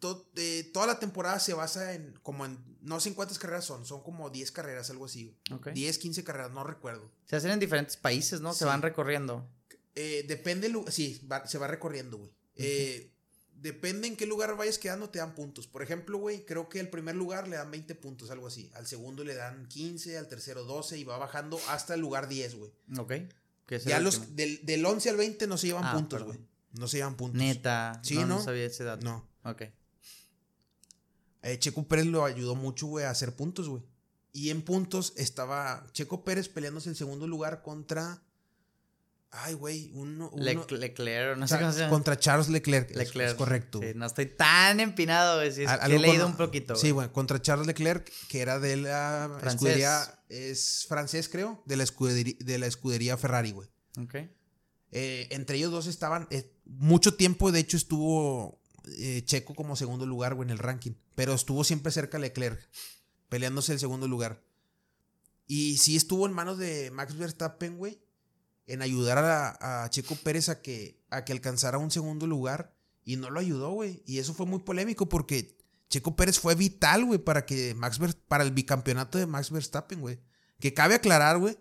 to- eh, toda la temporada se basa en como en. No sé en cuántas carreras son. Son como 10 carreras, algo así. güey. Ok. 10, 15 carreras, no recuerdo. Se hacen en diferentes países, ¿no? Se Sí. van recorriendo. Eh, depende. Sí, va- se va recorriendo, güey. Eh, depende en qué lugar vayas quedando, te dan puntos. Por ejemplo, güey, creo que el primer lugar le dan 20 puntos, algo así. Al segundo le dan 15, al tercero 12 y va bajando hasta el lugar 10, güey. Ok. Ya los del, del 11 al 20 no se llevan Ah, puntos, güey. No se llevan puntos. Neta. Sí, no, no ¿no? sabía ese dato. No. Ok. Eh, Checo Pérez lo ayudó mucho, güey, a hacer puntos, güey. Y en puntos estaba Checo Pérez peleándose el segundo lugar contra. Ay, güey, uno. uno- Lec- Leclerc, no sé cómo se llama. contra Charles Leclerc. es- Leclerc. Es, correcto. Sí, no estoy tan empinado, güey. Es he leído con- un poquito. Sí, güey. contra Charles Leclerc, que era de la Francés. escudería. Es francés, creo. De la escudería, de la escudería Ferrari, güey. Ok. Eh, entre ellos dos estaban. eh, mucho tiempo, de hecho, estuvo eh, Checo como segundo lugar, güey, en el ranking. Pero estuvo siempre cerca Leclerc, peleándose el segundo lugar. Y sí estuvo en manos de Max Verstappen, güey, en ayudar a, a Checo Pérez a que, a que alcanzara un segundo lugar. Y no lo ayudó, güey. Y eso fue muy polémico porque Checo Pérez fue vital, güey, para que Max para el bicampeonato de Max Verstappen, güey. Que cabe aclarar, güey,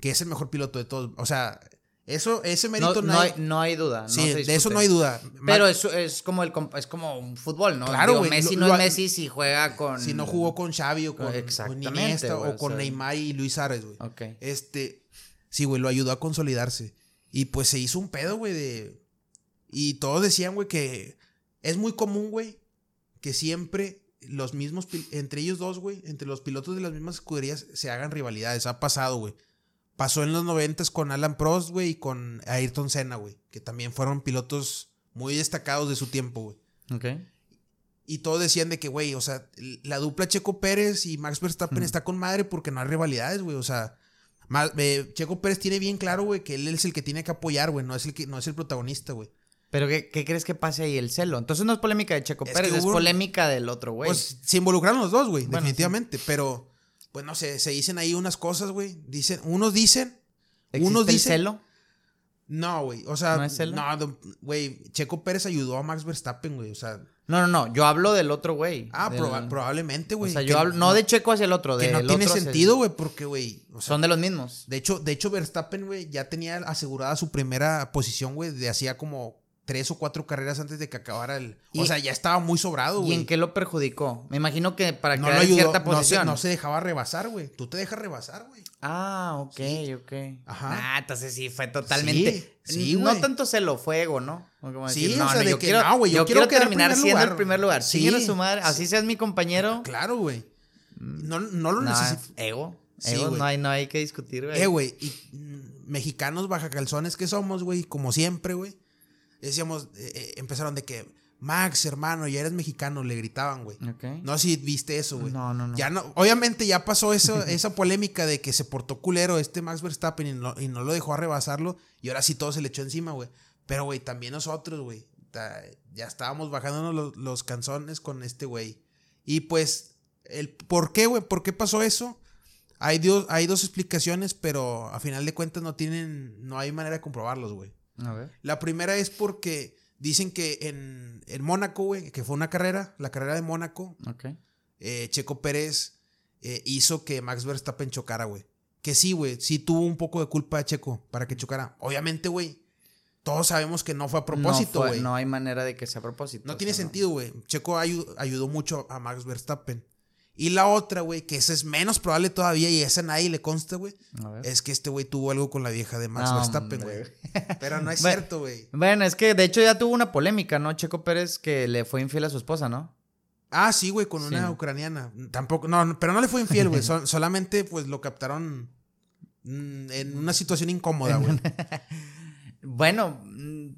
que es el mejor piloto de todos. O sea, eso, ese mérito no hay, no hay duda. Sí, de eso no hay duda. Pero Ma- es, como el es como un fútbol, ¿no? Claro, Digo, Messi lo- no es Messi si juega con. si no jugó con Xavi o con, con Iniesta o o con sea- Neymar y Luis Suárez, güey. Ok. Este, sí, güey, lo ayudó a consolidarse. Y pues se hizo un pedo, güey, de... Y todos decían, güey, que es muy común, güey, que siempre los mismos, entre ellos dos, güey, entre los pilotos de las mismas escuderías se hagan rivalidades. Ha pasado, güey. Pasó en los noventas con Alan Prost, güey, y con Ayrton Senna, güey, que también fueron pilotos muy destacados de su tiempo, güey. Ok. Y todos decían de que, güey, o sea, la dupla Checo Pérez y Max Verstappen está con madre porque no hay rivalidades, güey. O sea, ma- eh, Checo Pérez tiene bien claro, güey, que él es el que tiene que apoyar, güey. No es el que, no es el protagonista, güey. Pero ¿qué, qué crees que pase ahí? El celo. Entonces no es polémica de Checo Es Pérez, es polémica del otro, güey. Pues se involucraron los dos, güey, Bueno, definitivamente. Pero, pues no sé, se dicen ahí unas cosas, güey. Dicen, unos dicen, ¿Existe unos el dicen. celo? No, güey. O sea, ¿No es celo? no, güey. Checo Pérez ayudó a Max Verstappen, güey. O sea, No, no, no. Yo hablo del otro güey. ah, Del- proba- probablemente, O güey. sea, que yo hablo, no de Checo hacia el otro, que no tiene otro el- sentido, güey, porque, güey. o sea, Son de los mismos. De hecho, de hecho Verstappen, güey, ya tenía asegurada su primera posición, güey, de hacía como tres o cuatro carreras antes de que acabara el. Y- o sea, ya estaba muy sobrado, ¿Y güey. en qué lo perjudicó? Me imagino que para no quedar en no se, no se dejaba rebasar, güey. Tú te dejas rebasar, güey. Ah, ok, ok. Ajá. Ah, entonces sí, fue totalmente. Sí, sí, no tanto celo, fue ego, ¿no? Como Sí, decir, o sea, de yo que quiero, no, güey, yo yo quiero quiero terminar primer siendo lugar. el primer lugar. Sí. Sí, su madre, así seas mi compañero. Claro, güey. No, no lo No, necesito. ego. Sí, Ego, no hay, no hay que discutir, güey. Eh, güey. Y mm, mexicanos baja calzones que somos, güey. Como siempre, güey. Decíamos, eh, eh, empezaron de que, Max, hermano, ya eres mexicano, le gritaban, güey. Ok. No sé si viste eso, güey. No, no, no. Ya no, obviamente ya pasó eso, esa polémica de que se portó culero este Max Verstappen y no, y no lo dejó arrebasarlo. Y ahora sí todo se le echó encima, güey. Pero, güey, también nosotros, güey. Ya estábamos bajándonos los, los canzones con este güey. Y pues, el ¿por qué, güey? ¿Por qué pasó eso? Hay, dio- hay dos explicaciones, pero a final de cuentas no tienen, no hay manera de comprobarlos, güey. A ver. La primera es porque dicen que en, en Mónaco, güey, que fue una carrera, la carrera de Mónaco, Ok. eh, Checo Pérez eh, hizo que Max Verstappen chocara, güey. Que sí, güey, sí tuvo un poco de culpa de Checo para que chocara. Obviamente, güey, todos sabemos que no fue a propósito, no, güey. no No, hay manera de que sea a propósito. o tiene sea, no. sentido, güey. Checo ayu- ayudó mucho a Max Verstappen. Y la otra, güey, que esa es menos probable todavía y esa nadie le consta, güey, es que este güey tuvo algo con la vieja de Max No, Verstappen, güey. Pero no es Bueno, cierto, güey. Bueno, es que de hecho ya tuvo una polémica, ¿no? Checo Pérez que le fue infiel a su esposa, ¿no? Ah, sí, güey, con Sí. una ucraniana. Tampoco, no, no, pero no le fue infiel, güey. Sol- solamente, pues, lo captaron mm, en una situación incómoda, güey. Bueno, mm,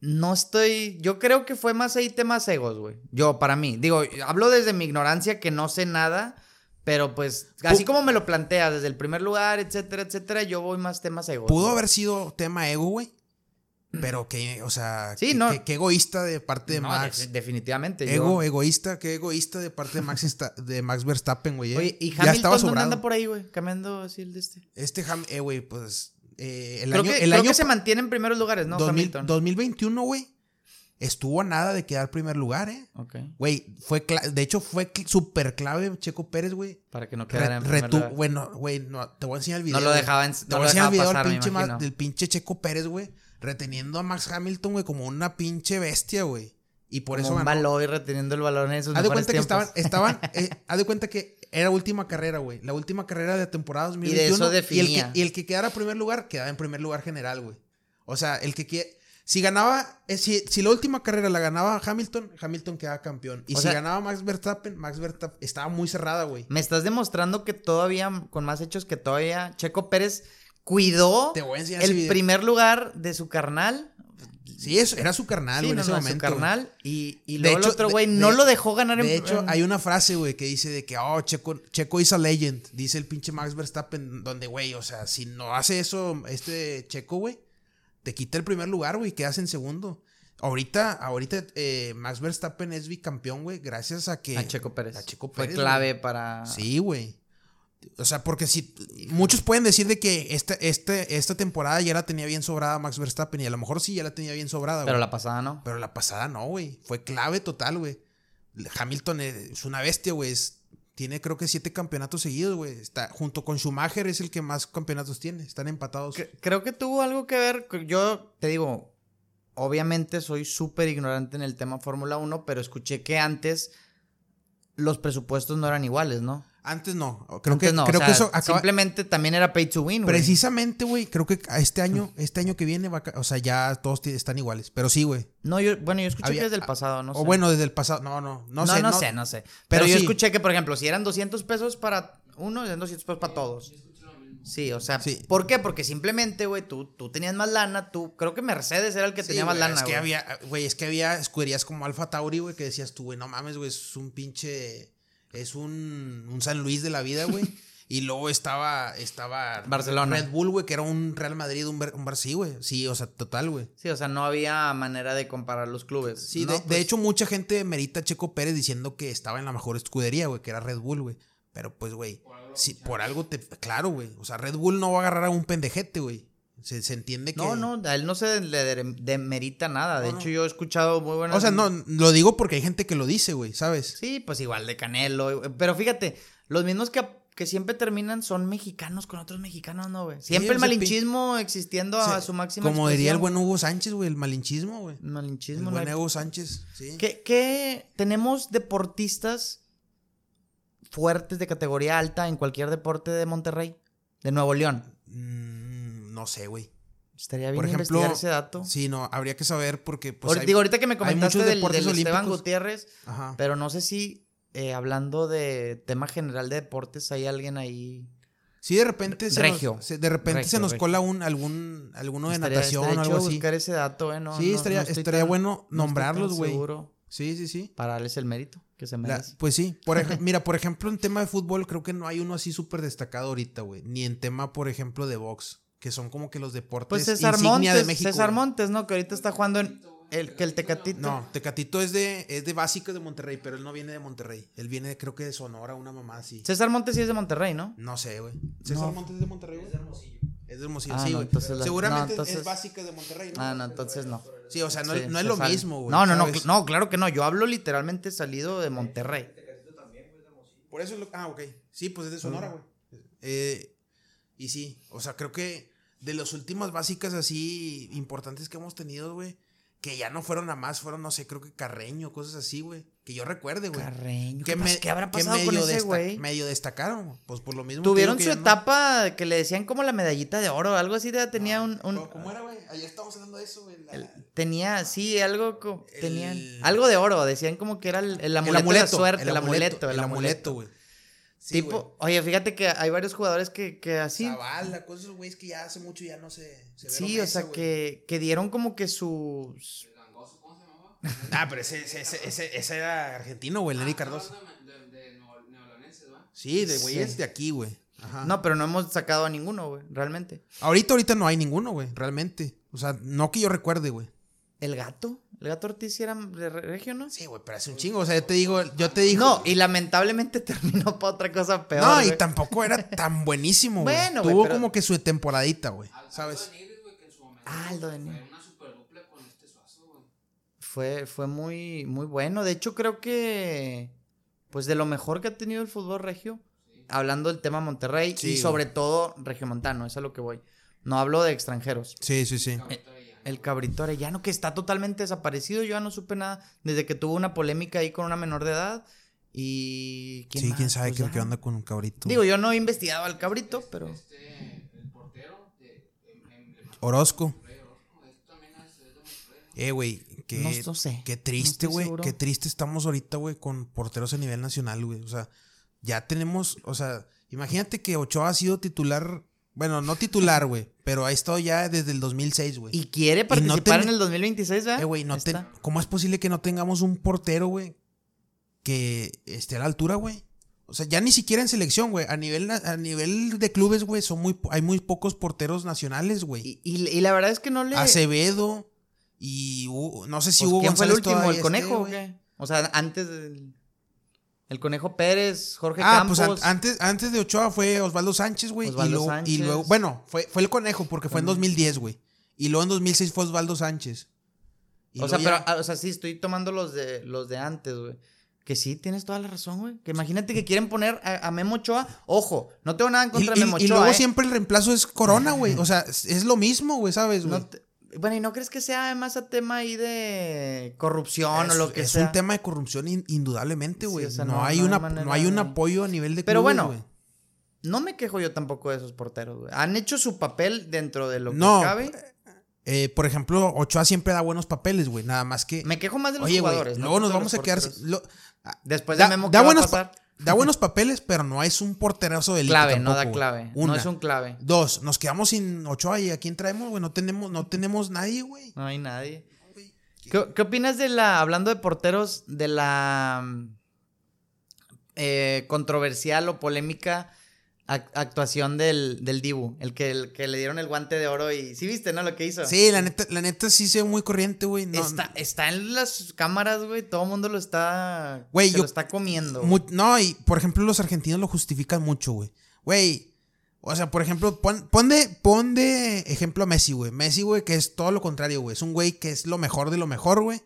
no estoy. Yo creo que fue más ahí temas egos, güey. Yo, para mí. Digo, hablo desde mi ignorancia que no sé nada. Pero pues, así como me lo plantea, desde el primer lugar, etcétera, etcétera, yo voy más temas egos. Pudo güey. haber sido tema ego, güey. Pero que, o sea, Sí, que, no. que- que egoísta de parte de No, Max. de- definitivamente. yo- Ego, egoísta, qué egoísta de parte de Max, esta- de Max Verstappen, güey. eh. Oye, ¿y ya Hamilton estaba dónde sobrado. anda por ahí, güey? Cambiando así el de este. Este Ham, eh, güey, pues, eh, el creo año, que, el creo año que se mantiene en primeros lugares, ¿no? 2000 Hamilton. 2021, güey, estuvo a nada de quedar primer lugar, eh. Ok. Güey, fue, de hecho, fue súper clave Checo Pérez, güey. Para que no quedara en primer lugar. Bueno, güey, no, te voy a enseñar el video. No lo dejaba en- Te no voy a enseñar el video pasar, pinche, del pinche Checo Pérez, güey. Reteniendo a Max Hamilton, güey, como una pinche bestia, güey. Y por Como eso un ganó. balón y reteniendo el balón en esos Haz de cuenta que estaban, estaban, eh, haz de cuenta que era última carrera, güey. La última carrera de temporada 2021. eso Y el, que, y el que quedara primer lugar, quedaba en primer lugar general, güey. O sea, el que que- si ganaba, eh, si, si la última carrera la ganaba Hamilton, Hamilton quedaba campeón. Y O si sea- ganaba Max Verstappen, Max Verstappen estaba muy cerrada, güey. Me estás demostrando que todavía, con más hechos que todavía, Checo Pérez cuidó el primer lugar de su carnal. Sí, eso era su carnal, sí, güey, en no, ese no, momento. su carnal. Y, y De el hecho, otro güey de- no lo dejó ganar en De hecho, en- hay una frase, güey, que dice de que, oh, Checo, Checo is a legend, dice el pinche Max Verstappen, donde, güey, o sea, si no hace eso este Checo, güey, te quita el primer lugar, güey, quedas en segundo. Ahorita, ahorita eh, Max Verstappen es bicampeón, güey, gracias a que... a Checo Pérez. A Checo Fue Pérez, clave güey. para. Sí, güey. O sea, porque si muchos pueden decir de que esta, este, esta temporada ya la tenía bien sobrada Max Verstappen y a lo mejor sí ya la tenía bien sobrada, Pero la pasada no. Pero la pasada no, güey. Fue clave total, güey. Hamilton es una bestia, güey. Tiene creo que siete campeonatos seguidos, güey. Está junto con Schumacher es el que más campeonatos tiene. Están empatados. Cre- Creo que tuvo algo que ver. Yo te digo, obviamente soy súper ignorante en el tema Fórmula 1, pero escuché que antes los presupuestos no eran iguales, ¿no? Antes no. Creo Antes que no, creo o que sea, eso acaba simplemente también era pay to win, güey. precisamente, güey. Creo que este año, este año que viene, va a o sea, ya todos están iguales. Pero sí, güey. No, yo, bueno, yo escuché Había- que desde el pasado, no o sé. bueno, desde el pasado. No, no, no, no, sé. no, sé, no sé. Pero, Pero yo sí. escuché que, por ejemplo, si eran 200 pesos para uno, eran 200 pesos para todos. Sí, o sea, Sí. ¿por qué? Porque simplemente, güey, tú, tú tenías más lana, tú, creo que Mercedes era el que Sí, tenía más güey, lana, Es que güey. había, güey, es que había escuderías como Alfa Tauri, güey, que decías tú, güey, no mames, güey, es un pinche. Es un, un San Luis de la vida, güey. y luego estaba, estaba Barcelona. Red Bull, güey, que era un Real Madrid, un, Bar- un Bar, sí, güey. Sí, o sea, total, güey. Sí, o sea, no había manera de comparar los clubes. Sí, ¿no? de, de Pues, hecho, mucha gente merita a Checo Pérez diciendo que estaba en la mejor escudería, güey, que era Red Bull, güey. Pero pues, güey, si por algo te. Claro, güey. O sea, Red Bull no va a agarrar a un pendejete, güey. Se, se entiende que. No, no, a él no se le de- demerita nada. De No, hecho, no. yo he escuchado muy buenas. O sea, no, lo digo porque hay gente que lo dice, güey, ¿sabes? Sí, pues igual de Canelo. Pero fíjate, los mismos que, que siempre terminan son mexicanos con otros mexicanos, ¿no, güey? Siempre el malinchismo existiendo O sea, a su máxima Como diría el buen Hugo Sánchez, güey, el malinchismo, güey. El Malinchismo, no buen Hugo Sánchez, sí. ¿Qué, qué- tenemos deportistas fuertes de categoría alta en cualquier deporte de Monterrey? De Nuevo León. Mm, no sé, güey. Estaría bien Por ejemplo, investigar ese dato. Sí, no, habría que saber porque pues hay- digo, ahorita que me comentaste del, deportes del Esteban. Gutiérrez, Ajá. pero no sé si eh, hablando de tema general de deportes hay alguien ahí. Sí, de repente se Regio. nos, se- de repente se nos regio. cola un algún alguno de Estaría- natación estaría o algo así. buscar ese dato, eh, no, sí, no- estaría, no estaría tan- bueno nombrarlos, güey. seguro Sí, sí, sí. Para darles el mérito que se La- merece. pues sí, por mira, por ejemplo, en tema de fútbol creo que no hay uno así súper destacado ahorita, güey. Ni en tema, por ejemplo, de box, que son como que los deportes Pues César insignia Montes, de México. César güey. Montes, ¿no? Que ahorita está jugando en el que el Tecatito. No, Tecatito es de, es de básicos de Monterrey, pero él no viene de Monterrey. Él viene, creo que de Sonora, una mamá así. César Montes sí es de Monterrey, ¿no? No sé, güey. ¿César No. Montes es de Monterrey? Es de Hermosillo. Es de Hermosillo, Ah, sí, güey. entonces la- Seguramente no, entonces- es básica de Monterrey, ¿no? Ah, no, entonces no. Sí, o sea, no, Sí, no es lo sale. mismo, güey. No, no, no, no, claro que no. Yo hablo literalmente salido de Monterrey. Por eso es lo. Ah, ok. Sí, pues es de Sonora, güey. Eh, y sí, o sea, creo que de las últimas básicas así importantes que hemos tenido, güey, que ya no fueron a más, fueron, no sé, creo que Carreño, cosas así, güey. Que yo recuerde, güey. Carreño. Que ¿Qué, me- qué habrá que pasado con medio ese desta- güey? Medio destacaron, pues por lo mismo. Tuvieron su que no- etapa que le decían como la medallita de oro, algo así, tenía un, un- ¿Cómo- ¿Cómo era, güey? Ayer estábamos hablando de eso, güey. la- el- tenía, sí, algo, co- El- tenían, algo de oro, decían como que era el, el amuleto, de la suerte, el, amuleto, el amuleto, güey. Sí, tipo, oye, fíjate que hay varios jugadores que, que así, Zavala, cosas, esos güeyes que ya hace mucho ya no se, se ve sí, o sea, que, que dieron como que sus, El gangoso, ¿cómo se llamaba? Ah, pero ese, ese, ese, ese- ese era argentino, güey, el Neri Cardoso. De, de, de. Sí, de güeyes Sí. de aquí, güey. Ajá. no, pero no hemos sacado a ninguno, güey, realmente. Ahorita, ahorita no hay ninguno, güey, realmente. O sea, no que yo recuerde, güey. ¿El gato? ¿El gato Ortiz sí era de re- regio, no? Sí, güey, pero hace un chingo. O sea, yo te digo, yo te digo. No, y lamentababmente terminó para otra cosa peor, no, y tampoco era tan buenísimo, güey. Bueno, güey, Tuvo pero- como que su temporadita, güey. Al- ¿Sabes? Aldo de Nigris, güey, que en su momento Ah, Aldo de fue una super dupla con este suazo, güey. Fue, fue muy, muy bueno. De hecho, creo que, pues de lo mejor que ha tenido el fútbol regio, hablando del tema Monterrey Sí, y sobre todo regiomontano, eso es a lo que voy. No hablo de extranjeros. Sí, sí, sí. Arellano. El cabrito arellano que está totalmente desaparecido, yo ya no supe nada desde que tuvo una polémica ahí con una menor de edad y... Sí, más? quién sabe Pues qué, onda con un cabrito. Digo, yo no he investigado al cabrito, pero... Este, el portero de Orozco. Eh, güey, qué, No- no sé. qué triste, güey. qué triste estamos ahorita, güey, con porteros a nivel nacional, güey. O sea, ya tenemos, o sea, imagínate que Ochoa ha sido titular, bueno, no titular, güey, pero ha estado ya desde el 2006, güey. Y quiere participar ten- en el 2026, ¿verdad? Eh, güey, no ten-. ¿cómo es posible que no tengamos un portero, güey, que esté a la altura, güey? O sea, ya ni siquiera en selección, güey. A nivel, a nivel de clubes, güey, son muy, hay muy pocos porteros nacionales, güey. Y, y- y la verdad es que no le... Acevedo y Hugo- no sé si Pues, Hugo ¿Quién fue el último? ¿El conejo o güey. qué? O sea, antes del... El conejo Pérez, Jorge Ah, Campos. pues an- antes, antes de Ochoa fue Osvaldo Sánchez, güey. Y luego, y bueno, fue, fue el conejo porque fue en 2010, güey. Y luego en 2006 fue Osvaldo Sánchez. Y o sea, pero, ah, o sea, sí, estoy tomando los de, los de antes, güey. Que sí, tienes toda la razón, güey. Que imagínate que quieren poner a, a Memo Ochoa. Ojo, no tengo nada en y, contra y- de Memo y Ochoa, luego ¿eh? siempre el reemplazo es Corona, güey. O sea, es, es lo mismo, güey, ¿sabes, güey? No te- Bueno, ¿y no crees que sea más a tema ahí de corrupción es, o lo que es sea? un tema de corrupción in- indudablemente, Sí, güey. o sea, no, no- hay no una, manera no hay un apoyo a nivel de Pero clubes, bueno. No me quejo yo tampoco de esos porteros, güey. Han hecho su papel dentro de lo que No, cabe. Eh, por ejemplo, Ochoa siempre da buenos papeles, güey. Nada más que. Me quejo más de los Oye, jugadores. no luego nos vamos a quedar. lo- Después da, de Memo, ¿qué da va a buenos pasar? Da buenos papeles, pero no es un porterazo de Clave, no tampoco, da güey. clave. Una. No es un clave. Dos, nos quedamos sin Ochoa y a quién traemos, güey. No tenemos, no tenemos nadie, güey. No hay nadie. ¿Qué, qué opinas de la, hablando de porteros, de la mm, eh, controversial o polémica actuación del, del Dibu? El que, el que le dieron el guante de oro y... ¿Sí viste, no? Lo que hizo. Sí, la neta, la neta sí se ve muy corriente, güey. No, está, está en las cámaras, güey. Todo el mundo lo está... Güey, se yo- lo está comiendo. no, y por ejemplo, los argentinos lo justifican mucho, güey. Güey. O sea, por ejemplo, pon, pon de, pon de ejemplo a Messi, güey. Messi, güey, que es todo lo contrario, güey. Es un güey que es lo mejor de lo mejor, güey.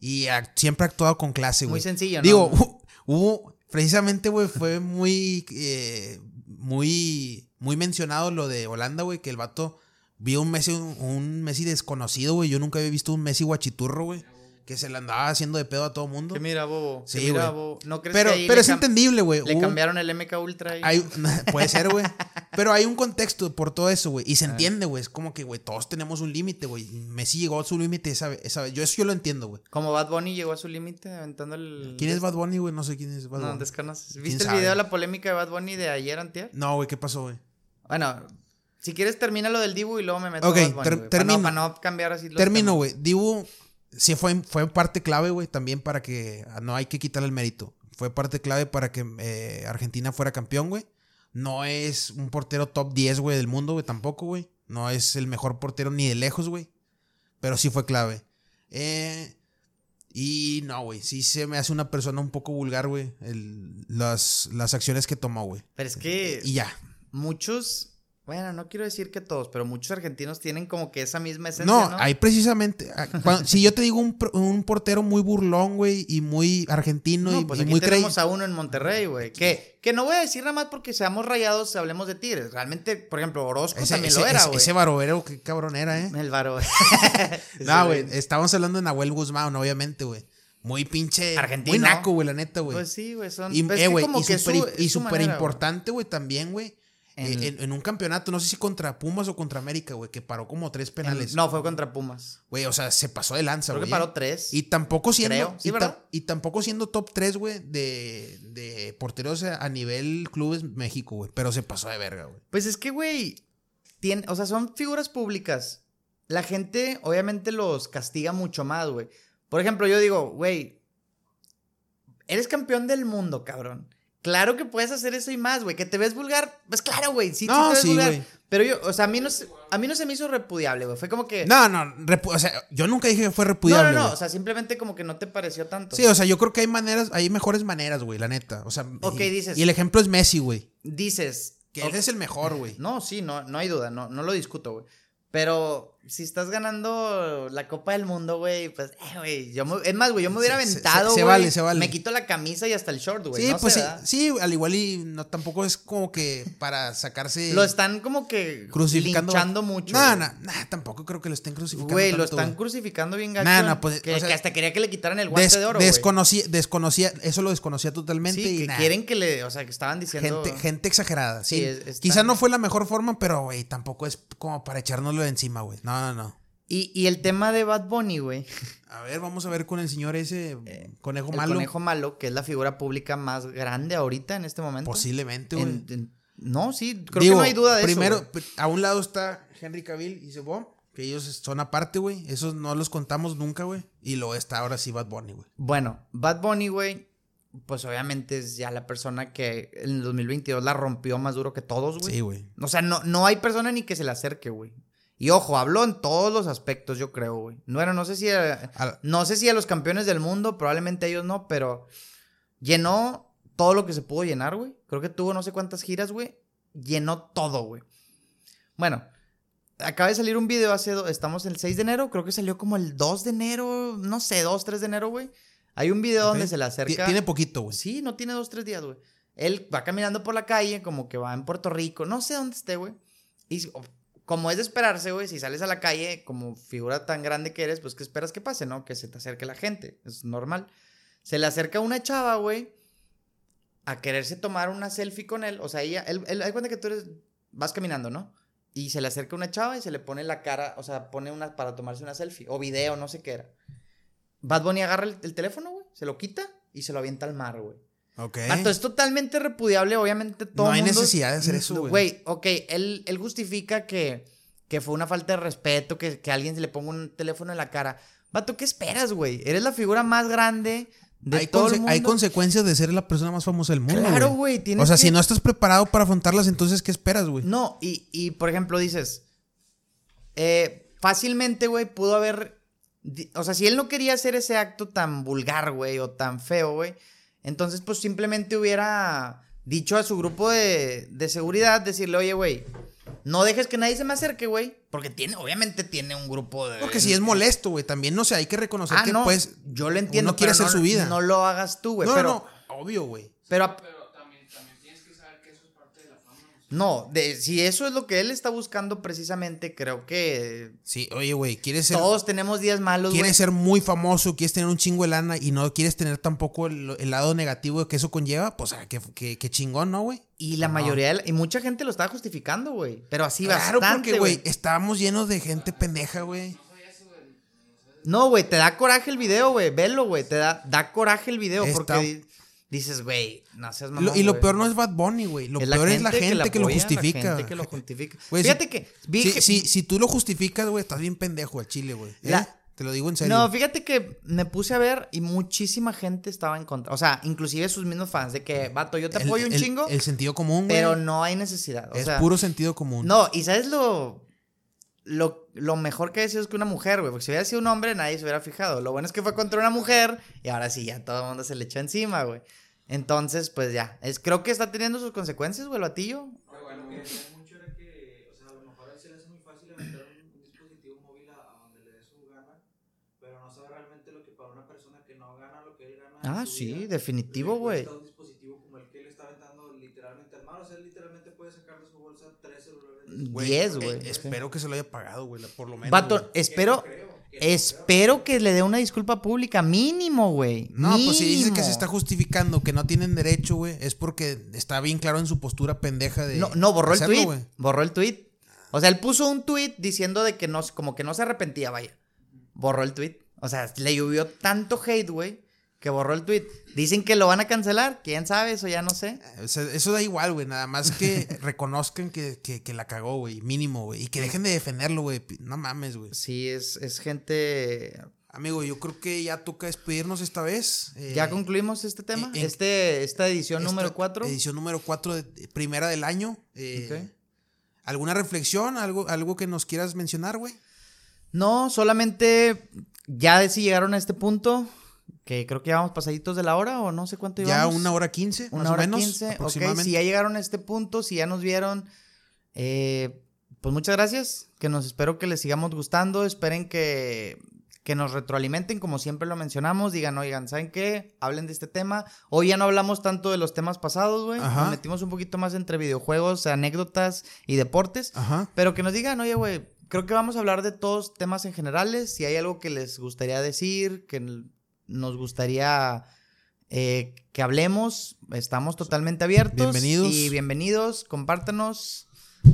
Y siempre ha actuado con clase, güey. Muy sencillo, ¿no? Digo, hu- hubo, precisamente, güey, fue muy eh, muy, muy mencionado lo de Holanda, güey, que el vato vio un Messi, un, Messi desconocido, güey. Yo nunca había visto un Messi guachiturro, güey. Que se le andaba haciendo de pedo a todo mundo. Que mira, bobo. Sí, mira, güey. bobo. ¿No crees Pero, que ahí pero es entendible, güey. Le cambiaron el MK Ultra ahí? hay- puede ser, güey. Pero hay un contexto por todo eso, güey. Ah. Y se entiende, güey. Es como que, güey, todos tenemos un límite, güey. Messi llegó a su límite esa, esa vez. Yo eso yo lo entiendo, güey. Como Bad Bunny llegó a su límite aventando el... ¿Quién es Bad Bunny, güey? No sé quién es Bad No, Bunny. desconoces. ¿Quién ¿Viste el sabe? video de la polémica de Bad Bunny de ayer, antier? No, güey, ¿qué pasó, güey? Bueno, si quieres termina lo del Dibu y luego me meto Ok, a Bad Bunny, ter- termino. Para no, para no cambiar así los Termino, güey. Dibu sí fue, fue parte clave, güey, también para que ah, no hay que quitarle el mérito. Fue parte clave para que eh, Argentina fuera campeón, güey. No es un portero top 10, güey, del mundo, güey, tampoco, güey. No es el mejor portero ni de lejos, güey. Pero sí fue clave. Eh, y no, güey, sí se me hace una persona un poco vulgar, güey, las, las acciones que tomó, güey. Pero es que Y ya. muchos... Bueno, no quiero decir que todos, pero muchos argentinos tienen como que esa misma esencia, No, ¿no? hay precisamente. ah, cuando- si yo te digo un, un portero muy burlón, güey, y muy argentino No, y, pues y aquí muy tenemos a uno en Monterrey, güey. Que, que no voy a decir nada más porque seamos rayados, hablemos de Tigres. Realmente, por ejemplo, Orozco Ese, también ese, lo era, güey. ese barovero, qué cabrón era, ¿eh? El varo. No, güey, estábamos hablando de Nahuel Guzmán, obviamente, güey. Muy pinche. Argentino. Muy naco, güey, la neta, güey. Pues sí, güey. Son... y, pues eh, güey, como y que súper su- y súper importante, güey, también, güey. En- En, en un campeonato, no sé si contra Pumas o contra América, güey, que paró como tres penales. En- No, fue contra Pumas. Güey, o sea, se pasó de lanza, Creo güey. que paró tres. Y tampoco siendo. Creo. Sí, y, ta- ¿verdad? y tampoco siendo top 3, güey, de, de porteros a nivel clubes México, güey. Pero se pasó de verga, güey. Pues es que, güey, o sea, son figuras públicas. La gente, obviamente, los castiga mucho más, güey. Por ejemplo, yo digo, güey, eres campeón del mundo, cabrón. Claro que puedes hacer eso y más, güey. Que te ves vulgar, pues claro, güey. Sí, No, sí te ves sí, vulgar. güey. Pero yo, o sea, a mí no, se- a mí no se me hizo repudiable, güey. Fue como que. No, no, repu- o sea, yo nunca dije que fue no, repudiable. no, no. güey. O sea, simplemente como que no te pareció tanto. sí, o sea, yo creo que hay maneras, hay mejores maneras, güey, la neta. O sea, Ok, y, dices. Y el ejemplo es Messi, güey. Dices. Que ok, él es el mejor, güey. No, sí, no, no hay duda, no, no lo discuto, güey. Pero si estás ganando la Copa del Mundo, güey, pues, eh, güey, yo me- es más, güey, yo me hubiera Se- se- aventado, se güey. vale, se vale. Me quito la camisa y hasta el short, güey. sí, no pues sí, sí, al igual y no, tampoco es como que para sacarse. Lo están como que crucificando. linchando mucho. No, no, no, tampoco creo que lo estén crucificando. Güey, lo están crucificando bien gacho. Nah, nah, pues, que, o sea, que hasta quería que le quitaran el guante Des- de oro, desconocía, desconocía, eso lo desconocía totalmente. Sí, y que nah, quieren que le, o sea, que estaban diciendo... gente, gente exagerada. Sí, Sí, es- quizá no fue la mejor forma, pero güey, tampoco es como para echárnoslo de encima, güey. No, no, no. Y, y el tema de Bad Bunny, güey. A ver, vamos a ver con el señor ese conejo Eh, El malo. conejo malo, que es la figura pública más grande ahorita en este momento. Posiblemente, güey. En- en- no, sí, creo Digo, que no hay duda de primero, eso. güey. pr- a un lado está Henry Cavill y Sebom, que ellos son aparte, güey. Esos no los contamos nunca, güey. Y luego está ahora sí Bad Bunny, güey. Bueno, Bad Bunny, güey, pues obviamente es ya la persona que en el 2022 la rompió más duro que todos, güey. Sí, güey. O sea, no, no hay persona ni que se le acerque, güey. Y ojo, habló en todos los aspectos, yo creo, güey. No, era- no sé si a, no sé si a los campeones del mundo, probablemente ellos no, pero llenó todo lo que se pudo llenar, güey. Creo que tuvo no sé cuántas giras, güey. Llenó todo, güey. Bueno, acaba de salir un video hace, estamos el 6 de enero, creo que salió como el 2 de enero, no sé, 2, 3 de enero, güey. Hay un video donde se le acerca... Tiene poquito, güey. Sí, no tiene dos, tres días, güey. Él va caminando por la calle, como que va en Puerto Rico, no sé dónde esté, güey. Y como es de esperarse, güey, si sales a la calle como figura tan grande que eres, pues ¿qué esperas que pase, no? Que se te acerque la gente, es normal. Se le acerca una chava, güey, a quererse tomar una selfie con él. O sea, ella, él, él, hay cuenta que tú eres, vas caminando, ¿no? Y se le acerca una chava y se le pone la cara, o sea, pone una para tomarse una selfie, o video, no sé qué era. Bad Bunny agarra el, el teléfono, güey, se lo quita y se lo avienta al mar, güey. Ok. Vato, es totalmente repudiable, obviamente todo No hay mundo- necesidad de hacer eso, güey. Güey, ok, él, él justifica que, que fue una falta de respeto, que, que alguien se le ponga un teléfono en la cara. Vato, ¿qué esperas, güey? Eres la figura más grande de hay, todo el mundo. hay consecuencias de ser la persona más famosa del mundo. Claro, güey, O sea, que- si no estás preparado para afrontarlas, entonces, ¿qué esperas, güey? No, y, y, por ejemplo dices, eh, fácilmente, güey, pudo haber, o sea, si él no quería hacer ese acto tan vulgar, güey, o tan feo, güey, entonces pues simplemente hubiera dicho a su grupo de, de seguridad, decirle, oye, güey, no dejes que nadie se me acerque, güey, porque tiene, obviamente tiene un grupo de... Porque si es molesto, güey. También, no sé, hay que reconocer Ah, que, no, pues, yo lo entiendo, uno quiere hacer no- su vida. No lo hagas tú, güey, no, pero, no, no, obvio, güey. pero Pero también, también tienes que saber que eso es parte de la fama. O No, de, si eso es lo que él está buscando precisamente, creo que Sí, oye, güey, quieres ser. todos tenemos días malos. Quieres ser muy famoso, quieres tener un chingo de lana y no quieres tener tampoco el, el lado negativo que eso conlleva, pues ah, qué, qué- qué chingón, ¿no, güey? Y la No. mayoría, de la- y mucha gente lo estaba justificando, güey. Pero así Claro, bastante, porque, güey, estábamos llenos de gente pendeja, güey. No, güey, te da coraje el video, güey. Velo, güey. Te da, da coraje el video Está- porque dices, güey, no seas mamón, Lo- y lo peor no es Bad Bunny, güey. Lo peor es la gente que, lo justifica. La gente que lo justifica. Si- Fíjate que... vi Si, que- si, si tú lo justificas, güey, estás bien pendejo al chile, güey. ¿eh? Te lo digo en serio. No, fíjate que me puse a ver y muchísima gente estaba en contra. O sea, inclusive sus mismos fans de que, vato, yo te El- apoyo un el- chingo, El sentido común, güey. pero no hay necesidad. O es sea, puro sentido común. No, y ¿sabes lo, lo, lo mejor que ha sido es que una mujer, güey? Porque si hubiera sido un hombre, nadie se hubiera fijado. Lo bueno es que fue contra una mujer y ahora sí, ya todo el mundo se le echó encima, güey. Entonces, pues ya. Es, creo que está teniendo sus consecuencias, güey, el batillo. Lo que decían mucho era que, o sea, a lo mejor a él se le hace muy fácil aventar un, dispositivo móvil a, donde le dé su gana, pero no sabe realmente lo que para una persona que no gana lo que él gana. Ah, sí, vida, definitivo, güey. 10, güey. Eh, espero que se lo haya pagado, güey, por lo menos. Vato, espero. Espero que le dé una disculpa pública, mínimo, güey. No, pues si dice que se está justificando, que no tienen derecho, güey, es porque está bien claro en su postura pendeja de. No, no borró el tweet. Wey. Borró el tweet. O sea, él puso un tweet diciendo de que no, como que no se arrepentía, vaya. Borró el tweet. O sea, le llovió tanto hate, güey, que borró el tweet. Dicen que lo van a cancelar. ¿Quién sabe? Eso ya no sé. Eso da igual, güey. Nada más que reconozcan que, que, que la cagó, güey. Mínimo, güey. Y que dejen de defenderlo, güey. No mames, güey. Sí, es, es gente... Amigo, yo creo que ya toca despedirnos esta vez. Eh, ¿Ya concluimos este tema? en- este, esta edición esta número 4. Edición número 4, primera del año. Eh. ¿Alguna reflexión? ¿Algo, ¿Algo que nos quieras mencionar, güey? No, solamente ya si llegaron a este punto, que creo que ya vamos pasaditos de la hora o no sé cuánto Ya llevamos. una hora quince, Una más hora o menos. quince, ok. aproximadamente. Si ya llegaron a este punto, si ya nos vieron, eh, pues muchas gracias. Que nos espero que les sigamos gustando. Esperen que, que nos retroalimenten, como siempre lo mencionamos. Digan, oigan, ¿saben qué? Hablen de este tema. Hoy ya no hablamos tanto de los temas pasados, güey. Nos metimos un poquito más entre videojuegos, anécdotas y deportes. Ajá. Pero que nos digan, oye, güey, creo que vamos a hablar de todos temas en generales. Si hay algo que les gustaría decir, que nos gustaría eh, que hablemos, estamos totalmente abiertos. Bienvenidos. Y bienvenidos, compártanos.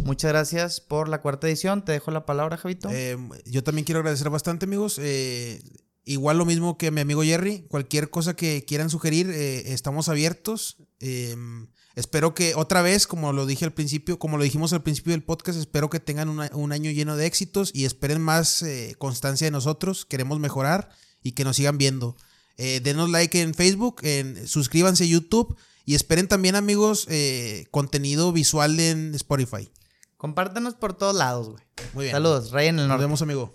Muchas gracias por la cuarta edición. Te dejo la palabra, Javito. Eh, yo también quiero agradecer bastante, amigos. Eh, igual lo mismo que mi amigo Jerry. Cualquier cosa que quieran sugerir, estamos abiertos. Espero que otra vez, como lo dije al principio, como lo dijimos al principio del podcast, espero que tengan una- un año lleno de éxitos y esperen más constancia de nosotros. Queremos mejorar y que nos sigan viendo. Eh, denos like en Facebook, en, suscríbanse a YouTube y esperen también, amigos, eh, contenido visual en Spotify. Compártanos por todos lados, güey. Muy bien. Saludos, Rey en el Nos norte. vemos, amigo.